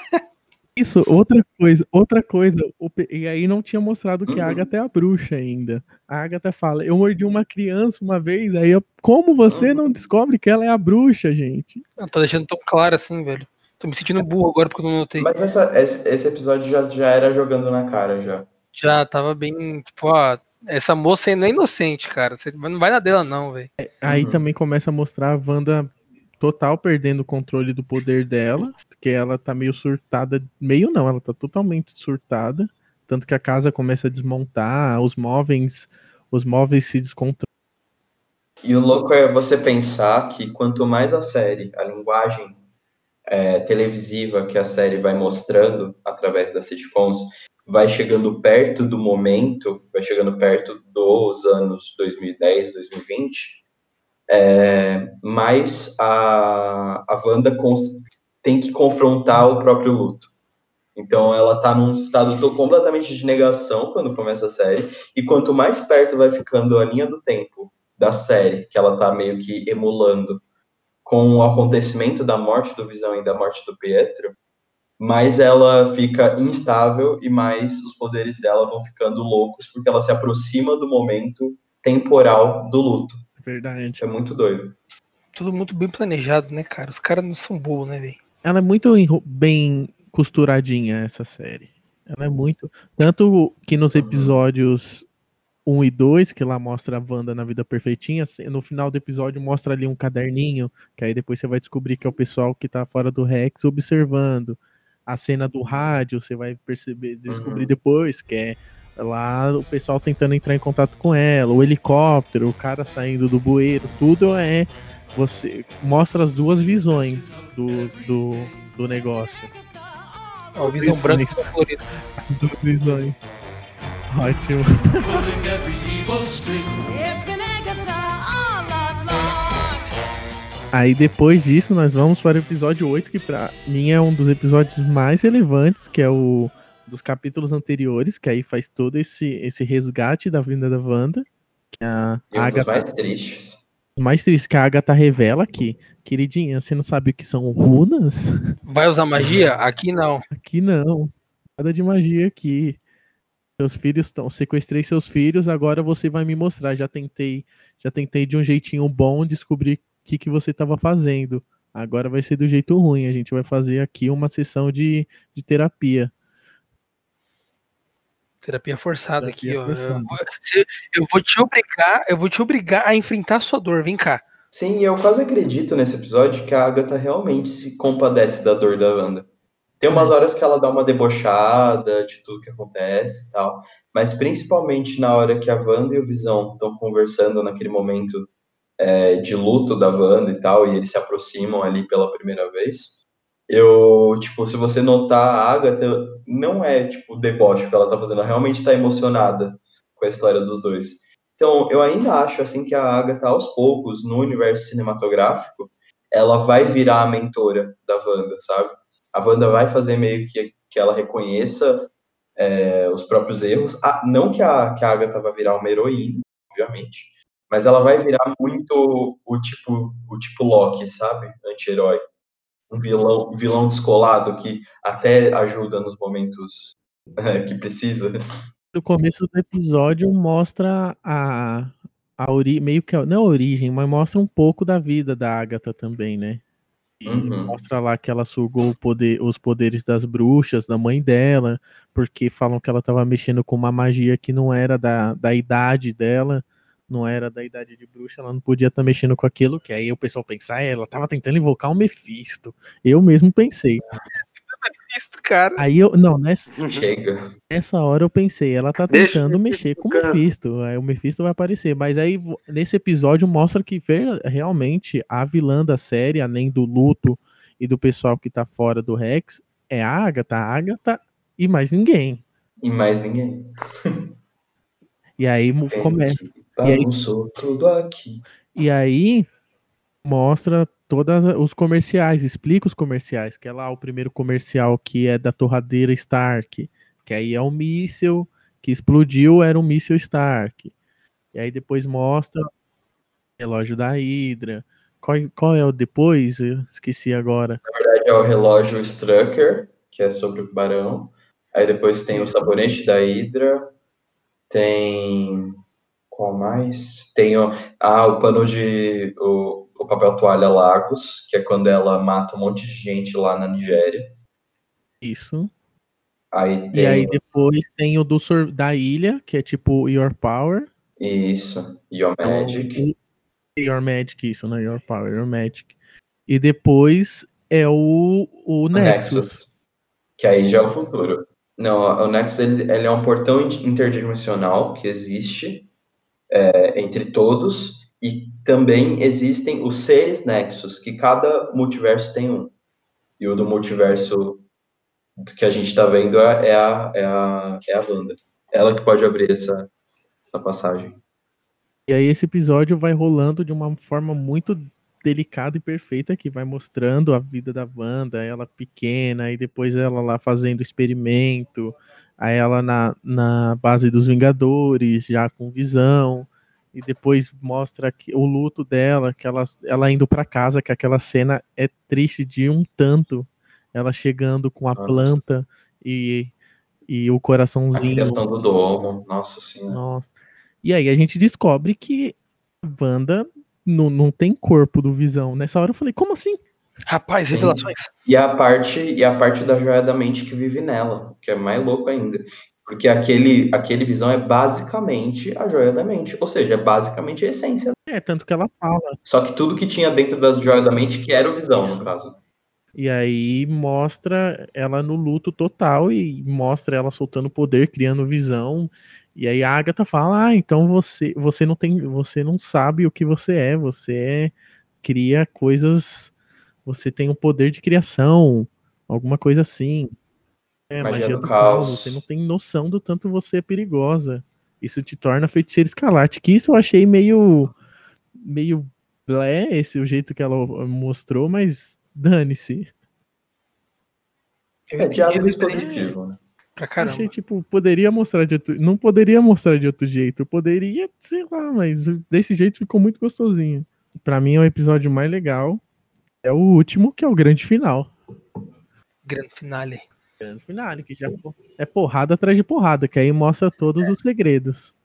Isso, outra coisa, outra coisa. e aí não tinha mostrado que a Uhum. Agatha é a bruxa ainda. A Agatha fala: Eu mordi uma criança uma vez, aí eu, como você Uhum. não descobre que ela é a bruxa, gente? Não, tá deixando tão claro assim, velho. Tô me sentindo burro agora porque eu não notei. Mas essa, esse, episódio já, já era jogando na cara já. Já tava bem, tipo, ó, essa moça não é inocente, cara. Você não vai na dela, não, velho. Aí Uhum. também começa a mostrar a Wanda total perdendo o controle do poder dela, porque ela tá meio surtada, meio não, ela tá totalmente surtada, tanto que a casa começa a desmontar, os móveis, os móveis se descontrolam. E o louco é você pensar que quanto mais a série, a linguagem é, televisiva que a série vai mostrando através das sitcoms, vai chegando perto do momento, vai chegando perto dos anos 2010, 2020, é, mais a, a Wanda tem que confrontar o próprio luto. Então ela tá num estado completamente de negação quando começa a série, e quanto mais perto vai ficando a linha do tempo da série, que ela tá meio que emulando com o acontecimento da morte do Visão e da morte do Pietro, mais ela fica instável e mais os poderes dela vão ficando loucos, porque ela se aproxima do momento temporal do luto. Verdade. É muito doido. Tudo muito bem planejado, né, cara? Os caras não são burros, né, velho? Ela é muito bem costuradinha, essa série. Ela é muito. Tanto que nos Uhum. episódios 1 e 2, que lá mostra a Wanda na vida perfeitinha, no final do episódio mostra ali um caderninho, que aí depois você vai descobrir que é o pessoal que tá fora do Rex observando. A cena do rádio, você vai perceber, descobrir Uhum. depois, que é lá o pessoal tentando entrar em contato com ela, o helicóptero, o cara saindo do bueiro, tudo é. Você mostra as duas visões do, do, do negócio. Ó, o visão branca e colorida. As duas visões. Ótimo. Aí depois disso nós vamos para o episódio 8, que pra mim é um dos episódios mais relevantes, que é o dos capítulos anteriores, que aí faz todo esse, esse resgate da vinda da Wanda. Que a E um dos Agatha, mais tristes. mais triste que a Agatha revela que, queridinha, você não sabe o que são runas? Vai usar magia? Aqui não. Aqui não. Nada de magia aqui. Seus filhos estão. Sequestrei seus filhos, agora você vai me mostrar. Já tentei, já tentei de um jeitinho bom descobrir o que, que você estava fazendo. Agora vai ser do jeito ruim. A gente vai fazer aqui uma sessão de, de terapia. Terapia forçada Terapia aqui, ó. forçada. Eu, vou, eu vou te obrigar, eu vou te obrigar a enfrentar a sua dor. Vem cá. Sim, eu quase acredito nesse episódio que a Agatha realmente se compadece da dor da Wanda. Tem umas horas que ela dá uma debochada de tudo que acontece e tal, mas principalmente na hora que a Wanda e o Visão estão conversando naquele momento é, de luto da Wanda e tal, e eles se aproximam ali pela primeira vez. Eu, tipo, se você notar, a Agatha não é, tipo, deboche que ela tá fazendo, ela realmente tá emocionada com a história dos dois. Então, eu ainda acho assim que a Agatha, aos poucos, no universo cinematográfico, ela vai virar a mentora da Wanda, sabe? A Wanda vai fazer meio que, que ela reconheça é, os próprios erros. Ah, não que a, que a Agatha vai virar uma heroína, obviamente, mas ela vai virar muito o tipo, o tipo Loki, sabe? Anti-herói. Um vilão, vilão descolado que até ajuda nos momentos é, que precisa. No começo do episódio mostra a, a ori meio que não a origem, mas mostra um pouco da vida da Agatha também, né? Uhum. mostra lá que ela sugou o poder- os poderes das bruxas, da mãe dela, porque falam que ela tava mexendo com uma magia que não era da, da idade dela, não era da idade de bruxa, ela não podia estar mexendo com aquilo, que aí o pessoal pensa, ah, ela tava tentando invocar o Mephisto. Eu mesmo pensei. Isso, cara. Aí eu, não, nessa, Chega. nessa hora eu pensei, ela tá Deixa tentando Mephisto mexer com o. Mephisto, aí o Mephisto vai aparecer, mas aí nesse episódio mostra que realmente a vilã da série, além do luto e do pessoal que tá fora do Rex, é a Agatha, a Agatha e mais ninguém. E mais ninguém. E aí Tem começa. E aí- Bagunçou tudo aqui. E aí mostra todos os comerciais, explica os comerciais, que é lá o primeiro comercial que é da torradeira Stark, que aí é um míssil que explodiu, era um míssil Stark. E aí depois mostra o relógio da Hydra. Qual, qual é o depois? Eu esqueci agora. Na verdade é o relógio Strucker, que é sobre o barão. Aí depois tem o sabonete da Hydra. Tem. Qual mais? Tem o, ah, o pano de. O, o papel toalha Lagos, que é quando ela mata um monte de gente lá na Nigéria. Isso. Aí tem E aí depois tem o do da ilha, que é tipo Your Power. isso, Your Magic. Your Magic, isso, né? Your Power, Your Magic. E depois é o, o O Nexus. Que aí já é o futuro. Não, o Nexus ele, ele é um portão in- interdimensional que existe é, entre todos e também existem os seres Nexus, que cada multiverso tem um. E o do multiverso que a gente está vendo é, é a, é, a, é a Wanda. Ela que pode abrir essa, essa passagem. E aí esse episódio vai rolando de uma forma muito delicada e perfeita que vai mostrando a vida da Wanda, ela pequena, e depois ela lá fazendo experimento, aí ela na, na base dos Vingadores, já com visão, e depois mostra que, o luto dela, que ela, ela indo pra casa, que aquela cena é triste de um tanto, ela chegando com a Nossa. planta e, e o A coraçãozinho criação do Domo, nossa senhora. nossa. E aí a gente descobre que a Wanda não, não tem corpo do Visão. Nessa hora eu falei, como assim? Rapaz, Sim. revelações. E a parte e a parte da joia da mente que vive nela, que é mais louco ainda. Porque aquele, aquele visão é basicamente a joia da mente. Ou seja, é basicamente a essência. É, tanto que ela fala. Só que tudo que tinha dentro das joia da mente, que era o visão, no caso. E aí mostra ela no luto total e mostra ela soltando poder, criando visão. E aí a Agatha fala: "Ah, então você você não tem, você não sabe o que você é, você é- cria coisas, você tem um poder de criação, alguma coisa assim. É, Magia magia, do do, caos. caos. Você não tem noção do tanto você é perigosa. Isso te torna feiticeira escarlate, que isso eu achei meio meio blé, esse o jeito que ela mostrou, mas dane-se. Eu É diálogo expositivo, né? Pra caramba. Achei, tipo, poderia mostrar de outro. Não poderia mostrar de outro jeito. Poderia, sei lá, mas desse jeito ficou muito gostosinho. Pra mim, é o episódio mais legal. É o último, que é o grande final. Grande finale. Grande finale, que já é porrada atrás de porrada, que aí mostra todos os segredos.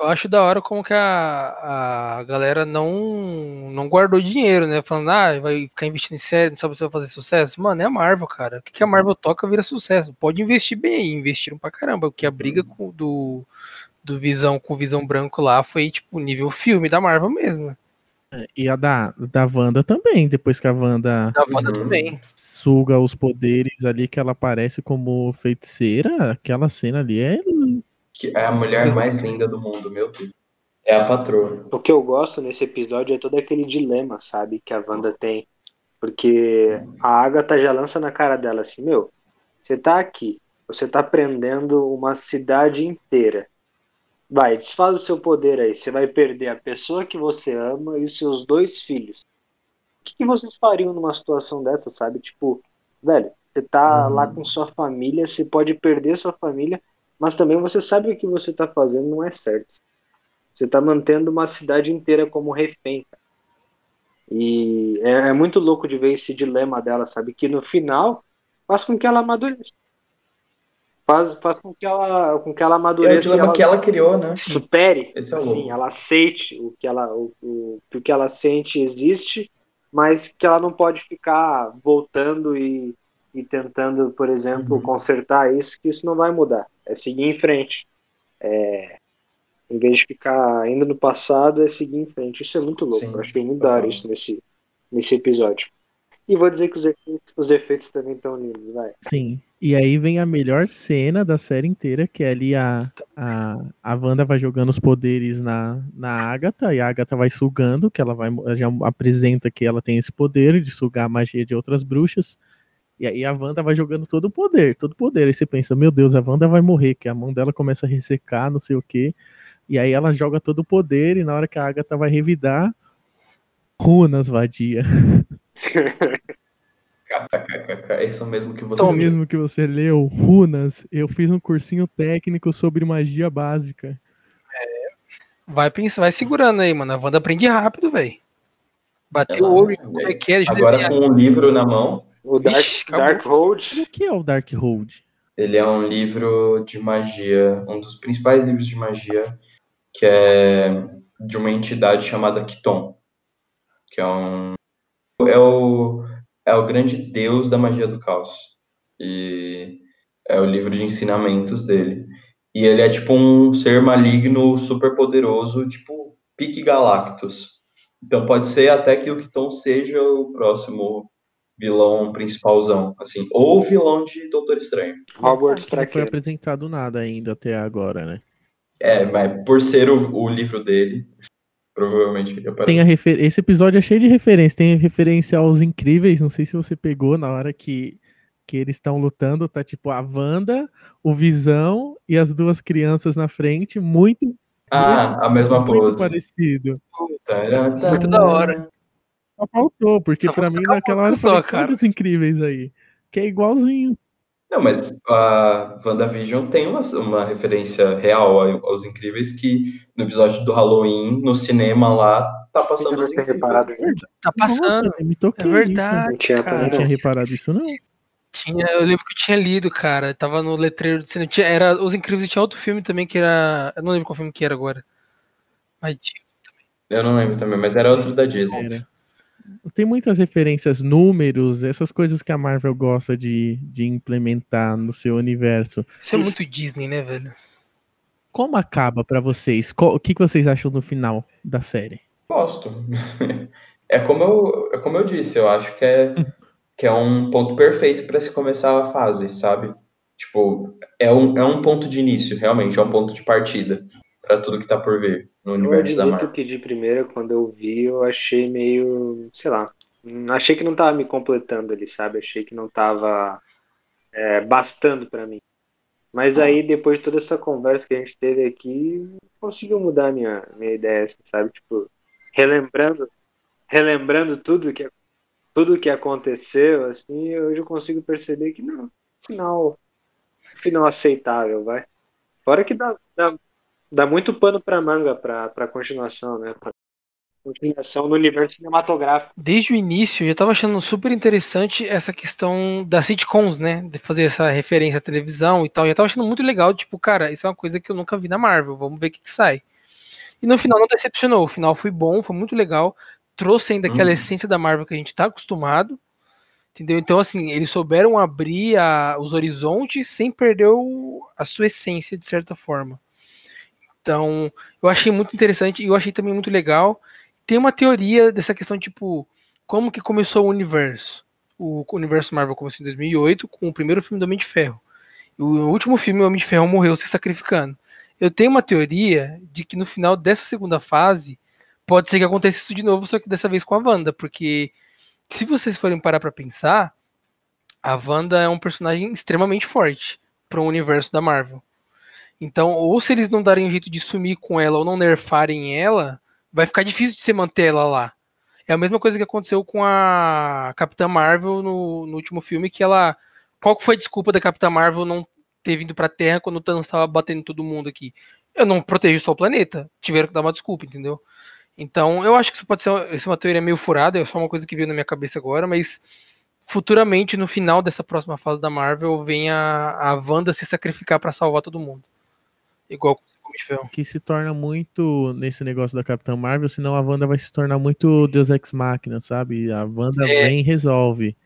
Eu acho da hora como que a, a galera não, não guardou dinheiro, né? Falando, ah, vai ficar investindo em série, não sabe se vai fazer sucesso. Mano, é a Marvel, cara. O que, a Marvel toca vira sucesso. Pode investir bem, investiram pra caramba. Porque a briga com, do, do Visão com o Visão Branco lá foi, tipo, nível filme da Marvel mesmo. E a da, da Wanda também, depois que a Wanda Da Wanda também. suga os poderes ali, que ela aparece como feiticeira, aquela cena ali é. Que é a mulher mais linda do mundo, meu Deus. É a patroa. O que eu gosto nesse episódio é todo aquele dilema, sabe, que a Wanda tem. Porque a Agatha já lança na cara dela assim, meu, você tá aqui, você tá prendendo uma cidade inteira. Vai, desfaz o seu poder aí, você vai perder a pessoa que você ama e os seus dois filhos. O que, que vocês fariam numa situação dessa, sabe? Tipo, velho, você tá Uhum. lá com sua família, você pode perder sua família, mas também você sabe que o que você tá fazendo não é certo. Você tá mantendo uma cidade inteira como refém. cara. E é, é muito louco de ver esse dilema dela, sabe? Que no final faz com que ela amadureça. Faz, faz com que ela, com que ela É o amadureça e dilema ela que ela criou, né? supere. Esse é o louco. ela aceite o que ela, o, o, que o que ela sente existe, mas que ela não pode ficar voltando e, e tentando, por exemplo, Uhum. consertar isso, que isso não vai mudar. É seguir em frente. É, em vez de ficar indo no passado, é seguir em frente. Isso é muito louco. Sim, Eu achei muito total. da hora isso nesse, nesse episódio. E vou dizer que os efeitos, os efeitos também estão lindos, vai. Sim. E aí vem a melhor cena da série inteira, que é ali a, a, a Wanda vai jogando os poderes na, na Agatha, e a Agatha vai sugando, que ela vai já apresenta que ela tem esse poder de sugar a magia de outras bruxas. E aí a Wanda vai jogando todo o poder, todo o poder. Aí você pensa, meu Deus, a Wanda vai morrer, que a mão dela começa a ressecar, não sei o quê. E aí ela joga todo o poder, e na hora que a Agatha vai revidar, runas vadia. KKKK, É isso mesmo que você mesmo que você leu, runas, eu fiz um cursinho técnico sobre magia básica. Vai pensar, vai segurando aí, mano. A Wanda aprende rápido, velho. Bateu o olho, como é que é? Agora com um livro na mão, O Dark, Ixi. Dark Hold, O que é o Dark Hold? ele é um livro de magia, um dos principais livros de magia, que é de uma entidade chamada Kiton, que é um é o é o grande deus da magia do caos. E é o livro de ensinamentos dele. E ele é tipo um ser maligno super poderoso, tipo Pique Galactus. Então pode ser até que o Kiton seja o próximo vilão principalzão, assim, ou vilão de Doutor Estranho. Hogwarts não foi apresentado nada ainda até agora, né? É, mas por ser o, o livro dele, provavelmente ele aparece. Tem a refer... Esse episódio é cheio de referência. Tem referência aos incríveis. Não sei se você pegou na hora que, que eles estão lutando. Tá tipo a Wanda, o Visão e as duas crianças na frente. Muito, Ah, a mesma muito pose. parecido. Tarantã. Muito da hora. Só faltou, porque Só pra faltou mim naquela hora só, falei, cara. "Olha os incríveis aí. Que é igualzinho. Não, mas a WandaVision tem uma, uma referência real ao- aos Incríveis que no episódio do Halloween, no cinema lá, tá passando Eu os Incríveis. reparado nisso. Tá passando. Nossa, eu me toquei É verdade, Não tinha cara. Não também, tinha reparado isso, não. Tinha, eu lembro que eu tinha lido, cara. Tava no letreiro do cinema. Tinha, era Os Incríveis e tinha outro filme também que era. Eu não lembro qual filme que era agora. Mas tinha. Eu não lembro também, mas era outro da Disney. Era. Tem muitas referências, números, essas coisas que a Marvel gosta de, de implementar no seu universo. Isso é muito Disney, né, velho? Como acaba pra vocês? O que, que vocês acham no final da série? Gosto. É como eu, é como eu disse, eu acho que é, que é um ponto perfeito para se começar a fase, sabe? Tipo, é um, é um ponto de início, realmente, é um ponto de partida para tudo que tá por vir no Eu universo da Marvel. que de primeira, quando eu vi, eu achei meio, sei lá, achei que não tava me completando ali, sabe? Achei que não tava é, bastando pra mim. Mas aí, depois de toda essa conversa que a gente teve aqui, conseguiu mudar a minha, minha ideia, assim, sabe? Tipo, relembrando, relembrando tudo que, tudo que aconteceu, assim, hoje eu consigo perceber que não, final, final aceitável, vai. Fora que dá, dá, dá muito pano pra manga pra, pra continuação, né? Pra continuação no universo cinematográfico. Desde o início, eu já tava achando super interessante essa questão das sitcoms, né? De fazer essa referência à televisão e tal. Eu já tava achando muito legal, tipo, cara, isso é uma coisa que eu nunca vi na Marvel, vamos ver o que, que sai. E no final não decepcionou, o final foi bom, foi muito legal. Trouxe ainda aquela Uhum. essência da Marvel que a gente tá acostumado. Entendeu? Então, assim, eles souberam abrir a- os horizontes sem perder o- a sua essência, de certa forma. Então, eu achei muito interessante e eu achei também muito legal. Tem uma teoria dessa questão, tipo, como que começou o universo? O universo Marvel começou em 2008 com o primeiro filme do Homem de Ferro. E o último filme, o Homem de Ferro morreu se sacrificando. Eu tenho uma teoria de que no final dessa segunda fase pode ser que aconteça isso de novo, só que dessa vez com a Wanda, porque se vocês forem parar pra pensar, a Wanda é um personagem extremamente forte para o universo da Marvel. Então, ou se eles não darem um jeito de sumir com ela ou não nerfarem ela, vai ficar difícil de você manter ela lá. É a mesma coisa que aconteceu com a Capitã Marvel no, no último filme, que ela. Qual que foi a desculpa da Capitã Marvel não ter vindo pra Terra quando o Thanos estava batendo todo mundo aqui? Eu não protejo só o planeta. Tiveram que dar uma desculpa, entendeu? Então, eu acho que isso pode ser isso é uma teoria meio furada, é só uma coisa que veio na minha cabeça agora, mas futuramente, no final dessa próxima fase da Marvel, vem a, a Wanda se sacrificar pra salvar todo mundo. Igual com que se torna muito nesse negócio da Capitã Marvel, senão a Wanda vai se tornar muito Deus Ex Machina, sabe? A Wanda É. vem e resolve.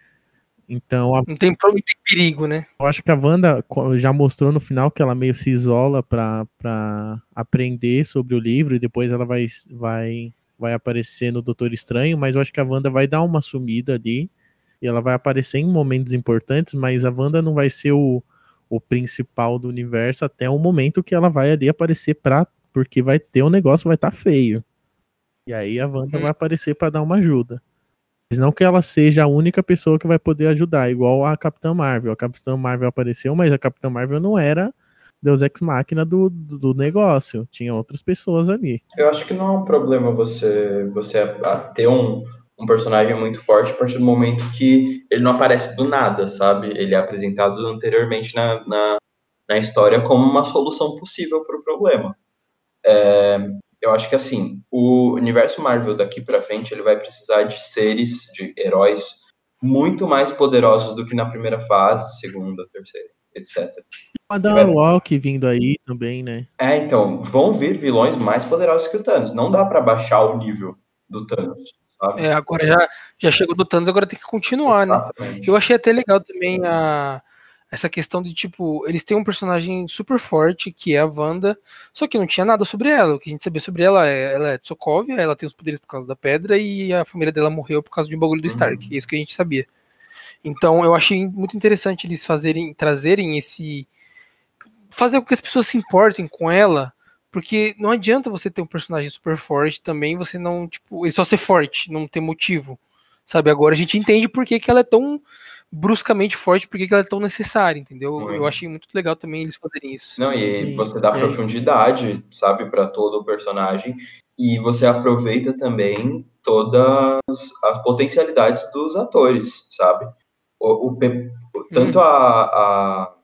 Então, a- Não tem, pro- não tem perigo, né? eu acho que a Wanda já mostrou no final que ela meio se isola pra, pra aprender sobre o livro e depois ela vai, vai, vai aparecer no Doutor Estranho, mas eu acho que a Wanda vai dar uma sumida ali e ela vai aparecer em momentos importantes, mas a Wanda não vai ser o, o principal do universo até o momento que ela vai ali aparecer pra, porque vai ter um negócio, vai estar feio. E aí a Wanda Hum. vai aparecer pra dar uma ajuda. Mas não que ela seja a única pessoa que vai poder ajudar, igual a Capitã Marvel. A Capitã Marvel apareceu, mas a Capitã Marvel não era Deus Ex Machina do, do, do negócio. Tinha outras pessoas ali. Eu acho que não é um problema você, você ter um, um personagem muito forte a partir do momento que ele não aparece do nada, sabe? Ele é apresentado anteriormente na, na, na história como uma solução possível para o problema. É, eu acho que assim, o universo Marvel daqui para frente ele vai precisar de seres, de heróis muito mais poderosos do que na primeira fase, segunda, terceira, etc. A da Walk vindo aí também, né? É, então, vão vir vilões mais poderosos que o Thanos. Não dá pra baixar o nível do Thanos, sabe? É, agora já, já chegou do Thanos, agora tem que continuar, né? Exatamente. Eu achei até legal também a, essa questão de, tipo, eles têm um personagem super forte, que é a Wanda, só que não tinha nada sobre ela. O que a gente sabia sobre ela é ela é Sokovia, ela tem os poderes por causa da pedra, e a família dela morreu por causa de um bagulho do Stark. É isso que a gente sabia. Então eu achei muito interessante eles fazerem, trazerem esse. fazer com que as pessoas se importem com ela. Porque não adianta você ter um personagem super forte também, você não, tipo, ele só ser forte, não ter motivo. Sabe? Agora a gente entende por que, que ela é tão bruscamente forte, por que, que ela é tão necessária, entendeu? Muito. Eu achei muito legal também eles fazerem isso. Não, e você dá é. profundidade, sabe, pra todo o personagem. E você aproveita também todas as potencialidades dos atores, sabe? O, o tanto a, a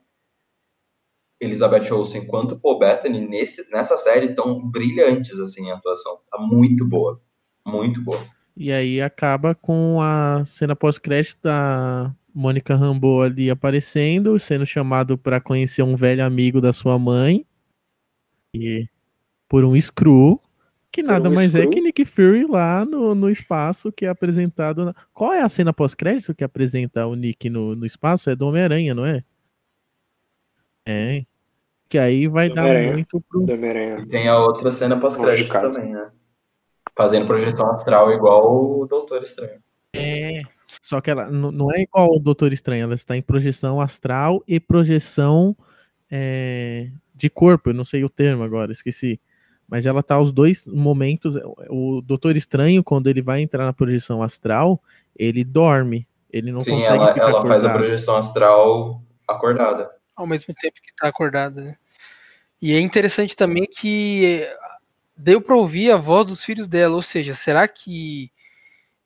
Elizabeth Olsen quanto o Paul Bettany nesse, nessa série estão brilhantes, assim, em atuação. Tá muito boa. Muito boa. E aí acaba com a cena pós-crédito da Mônica Rambeau ali aparecendo, sendo chamado para conhecer um velho amigo da sua mãe. E por um Screw, que nada um mais é Skrull? que Nick Fury lá no, no espaço que é apresentado. na- Qual é a cena pós-crédito que apresenta o Nick no, no espaço? É do Homem-Aranha, não é? É. Que aí vai Do dar muito pro. E tem a outra cena pós-crédito também, né? Fazendo projeção astral igual o Doutor Estranho. É. Só que ela não é igual o Doutor Estranho, ela está em projeção astral e projeção é, de corpo, eu não sei o termo agora, esqueci. Mas ela tá os dois momentos. O Doutor Estranho, quando ele vai entrar na projeção astral, ele dorme. Ele não Sim, consegue ela, ficar ela faz a projeção astral acordada. ao mesmo tempo que tá acordada, né? E é interessante também que eh, deu pra ouvir a voz dos filhos dela, ou seja, será que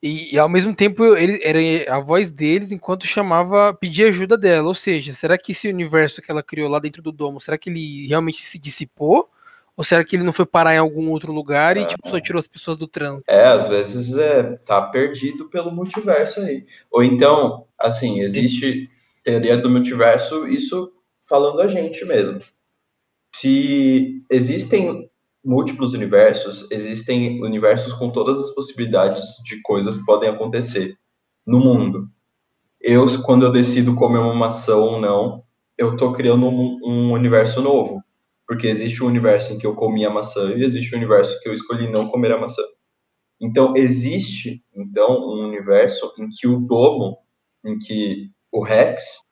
e, e ao mesmo tempo ele era a voz deles enquanto chamava, pedia ajuda dela, ou seja, será que esse universo que ela criou lá dentro do domo, será que ele realmente se dissipou? Ou será que ele não foi parar em algum outro lugar e tipo só tirou as pessoas do trânsito? É, às vezes é, tá perdido pelo multiverso aí. Ou então, assim, existe teoria do multiverso, isso falando a gente mesmo. Se existem múltiplos universos, existem universos com todas as possibilidades de coisas que podem acontecer no mundo. Eu, quando eu decido comer uma maçã ou não, eu tô criando um, um universo novo. Porque existe um universo em que eu comi a maçã e existe um universo que eu escolhi não comer a maçã. Então, existe, então, um universo em que o Domo, em que o Rex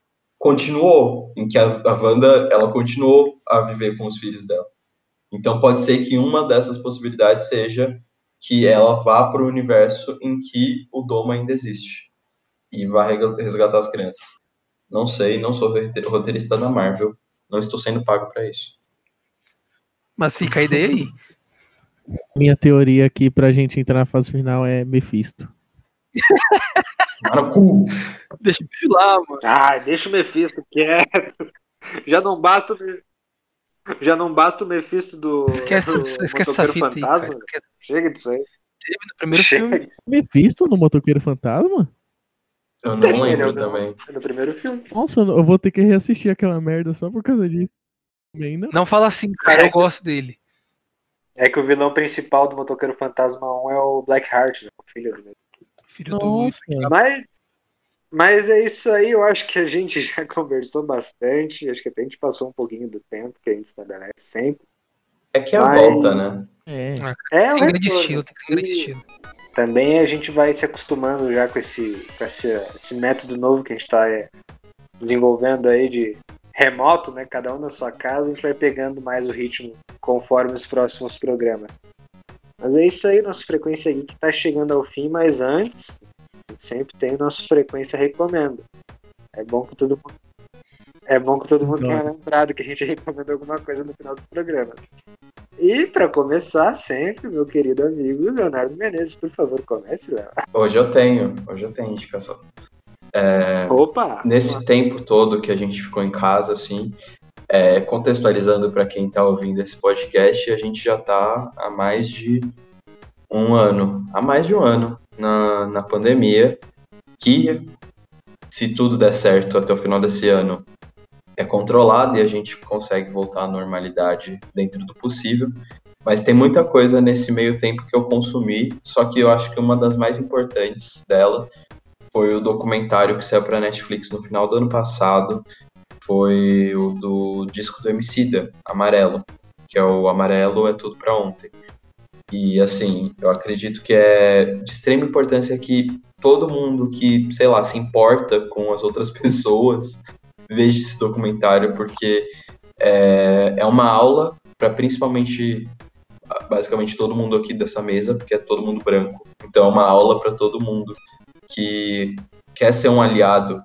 continuou, em que a, a Wanda, ela continuou a viver com os filhos dela. Então, pode ser que uma dessas possibilidades seja que ela vá para o universo em que o Domo ainda existe e vá res- resgatar as crianças. Não sei, não sou rote- roteirista da Marvel, não estou sendo pago para isso. Mas fica a ideia aí. Minha teoria aqui pra gente entrar na fase final é Mephisto. No cu! Deixa o bicho lá, mano. Ah, deixa o Mephisto quieto. Já não basta o Me- já não basta o Mephisto do, Esquece, do esquece essa Motoqueiro fita aí, cara. Fantasma. Esquece. Chega disso aí. Teve no primeiro filme. Chega. Mephisto no Motoqueiro Fantasma? Eu não é lembro o- também. No primeiro filme. Nossa, eu vou ter que reassistir aquela merda só por causa disso. Não. Não fala assim, cara, eu gosto dele. É que o vilão principal do Motoqueiro Fantasma 1 é o Blackheart, né? o filho dele. Filho do. Nossa, Mas, mas é isso aí, eu acho que a gente já conversou bastante, acho que até a gente passou um pouquinho do tempo que a gente estabelece sempre. É que é a Mas- volta, né? é. É, Tem um grande retorno. estilo, tem grande estilo. Também a gente vai se acostumando já com esse, com esse, esse método novo que a gente está desenvolvendo aí de remoto, né? Cada um na sua casa, a gente vai pegando mais o ritmo conforme os próximos programas. Mas é isso aí, nossa frequência geek tá chegando ao fim, mas antes, sempre tem nossa frequência recomendo. É bom que todo mundo. É bom que todo mundo tenha lembrado que a gente recomenda alguma coisa no final dos programas. E para começar, sempre, meu querido amigo Leonardo Menezes, por favor, comece, Léo. Hoje eu tenho, hoje eu tenho indicação. É, Opa! nesse tempo todo que a gente ficou em casa, assim, é, contextualizando para quem está ouvindo esse podcast, a gente já está há mais de um ano, há mais de um ano na, na pandemia, que se tudo der certo até o final desse ano é controlado e a gente consegue voltar à normalidade dentro do possível. Mas tem muita coisa nesse meio tempo que eu consumi, só que eu acho que uma das mais importantes dela foi o documentário que saiu para Netflix no final do ano passado, foi o do disco do Emicida, Amarelo, que é o Amarelo é tudo para ontem. E assim, eu acredito que é de extrema importância que todo mundo que, sei lá, se importa com as outras pessoas veja esse documentário, porque é, é uma aula para principalmente, basicamente todo mundo aqui dessa mesa, porque é todo mundo branco. Então é uma aula para todo mundo que quer ser um aliado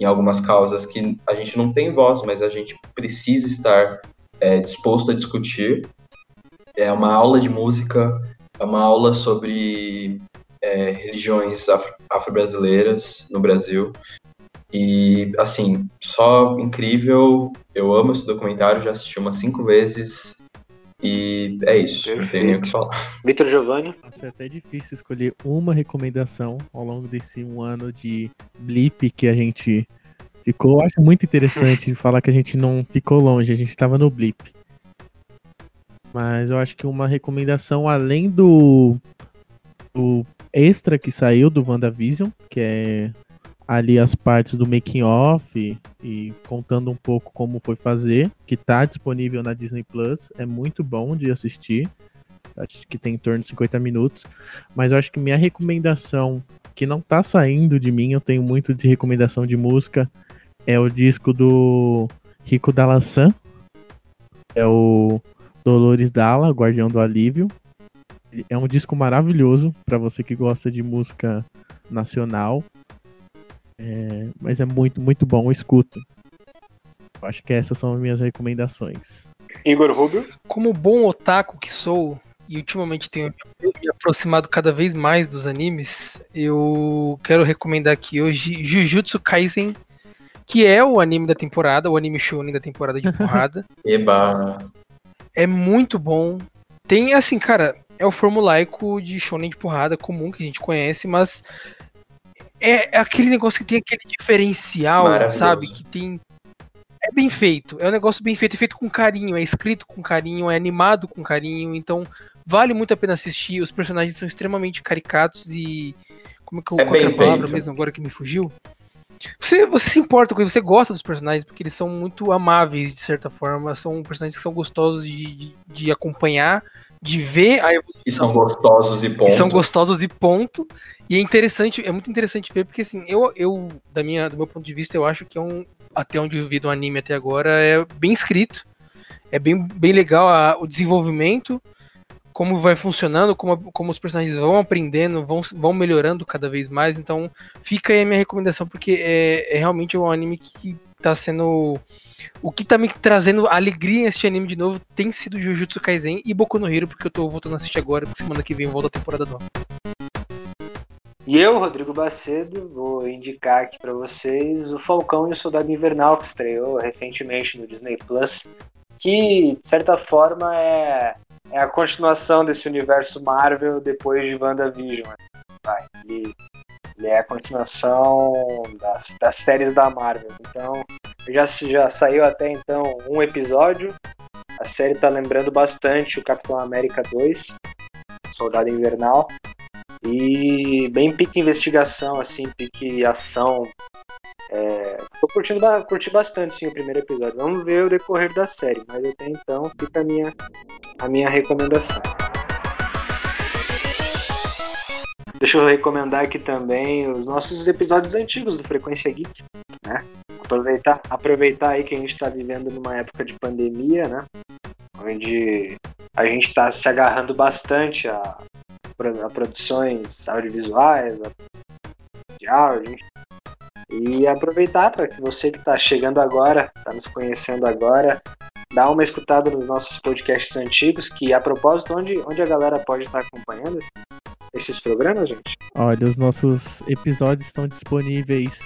em algumas causas que a gente não tem voz, mas a gente precisa estar é, disposto a discutir. É uma aula de música, é uma aula sobre é, religiões afro- afro-brasileiras no Brasil. E, assim, só incrível. Eu amo esse documentário, já assisti umas cinco vezes. E é isso, não tenho nem o que falar. Vitor Giovanni. Nossa, é até difícil escolher uma recomendação ao longo desse um ano de blip que a gente ficou. Eu acho muito interessante falar que a gente não ficou longe, a gente estava no blip. Mas eu acho que uma recomendação além do, do extra que saiu do WandaVision, que é ali as partes do making off e, contando um pouco como foi fazer, que tá disponível na Disney Plus, é muito bom de assistir. Acho que tem em torno de 50 minutos. Mas eu acho que minha recomendação, que não tá saindo de mim, eu tenho muito de recomendação de música, é o disco do Rico Dalassan. É o Dolores Dalla, Guardião do Alívio. É um disco maravilhoso para você que gosta de música nacional. É, mas é muito, muito bom, escuta. Acho que essas são as minhas recomendações. Igor Rubio. Como bom otaku que sou, e ultimamente tenho me aproximado cada vez mais dos animes, eu quero recomendar aqui hoje Jujutsu Kaisen, que é o anime da temporada, o anime shonen da temporada de porrada. Eba, é muito bom. Tem, assim, cara, é o formulaico de shonen de porrada comum que a gente conhece, mas é aquele negócio que tem aquele diferencial, sabe? Que tem. É bem feito, é um negócio bem feito, é feito com carinho, é escrito com carinho, é animado com carinho, então vale muito a pena assistir. Os personagens são extremamente caricatos e. Como é que eu É qual é a palavra feito. mesmo agora que me fugiu? Você, você se importa com você gosta dos personagens, porque eles são muito amáveis, de certa forma. São personagens que são gostosos de, de, de acompanhar, de ver a evolução. e são gostosos e ponto. E são gostosos e ponto. E é interessante, é muito interessante ver, porque assim, eu, eu da minha, do meu ponto de vista, eu acho que é um. Até onde eu vi do anime até agora, é bem escrito. É bem, bem legal a- o desenvolvimento, como vai funcionando, como, como os personagens vão aprendendo, vão, vão melhorando cada vez mais. Então, fica aí a minha recomendação, porque é, é realmente um anime que tá sendo. O que tá me trazendo alegria nesse anime de novo tem sido Jujutsu Kaisen e Boku no Hero, porque eu tô voltando a assistir agora, porque semana que vem volta a temporada nova. E eu, Rodrigo Bacedo, vou indicar aqui pra vocês o Falcão e o Soldado Invernal, que estreou recentemente no Disney Plus, que, de certa forma, é, é a continuação desse universo Marvel depois de WandaVision. né? Vai, ele, ele é a continuação das, das séries da Marvel. Então, Já, já saiu até então um episódio. A série tá lembrando bastante o Capitão América 2, Soldado Invernal. E bem pique investigação, assim, pique ação. É, curtindo curti bastante sim, o primeiro episódio. Vamos ver o decorrer da série, mas até então fica a minha, a minha recomendação. Deixa eu recomendar aqui também os nossos episódios antigos do Frequência Geek, né? Aproveitar, aproveitar aí que a gente está vivendo numa época de pandemia, né? Onde a gente está se agarrando bastante a, a produções audiovisuais, a, de áudio, e aproveitar para que você que está chegando agora, está nos conhecendo agora, dá uma escutada nos nossos podcasts antigos, que a propósito, onde, onde a galera pode estar acompanhando esse- esses programas, gente? Olha, os nossos episódios estão disponíveis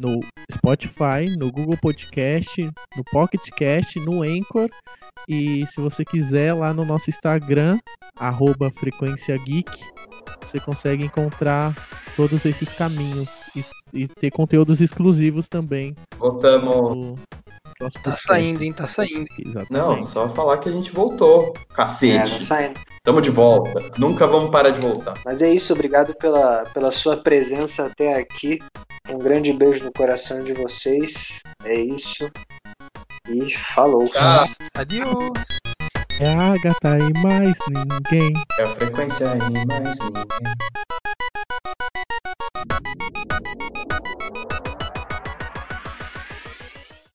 no Spotify, no Google Podcast, no Pocket Cast, no Anchor. E se você quiser, lá no nosso Instagram, arroba Frequência Geek, você consegue encontrar todos esses caminhos e, e ter conteúdos exclusivos também Voltamos. no nosso Tá saindo, hein? Tá saindo. Exatamente. Não, só falar que a gente voltou. É, não Cacete. saindo. Tamo de volta. Nunca vamos parar de voltar. Mas é isso, obrigado pela, pela sua presença até aqui. Um grande beijo no coração de vocês. É isso. E falou. Tchau. Adiós. É a Agatha e mais ninguém. É a frequência e mais ninguém.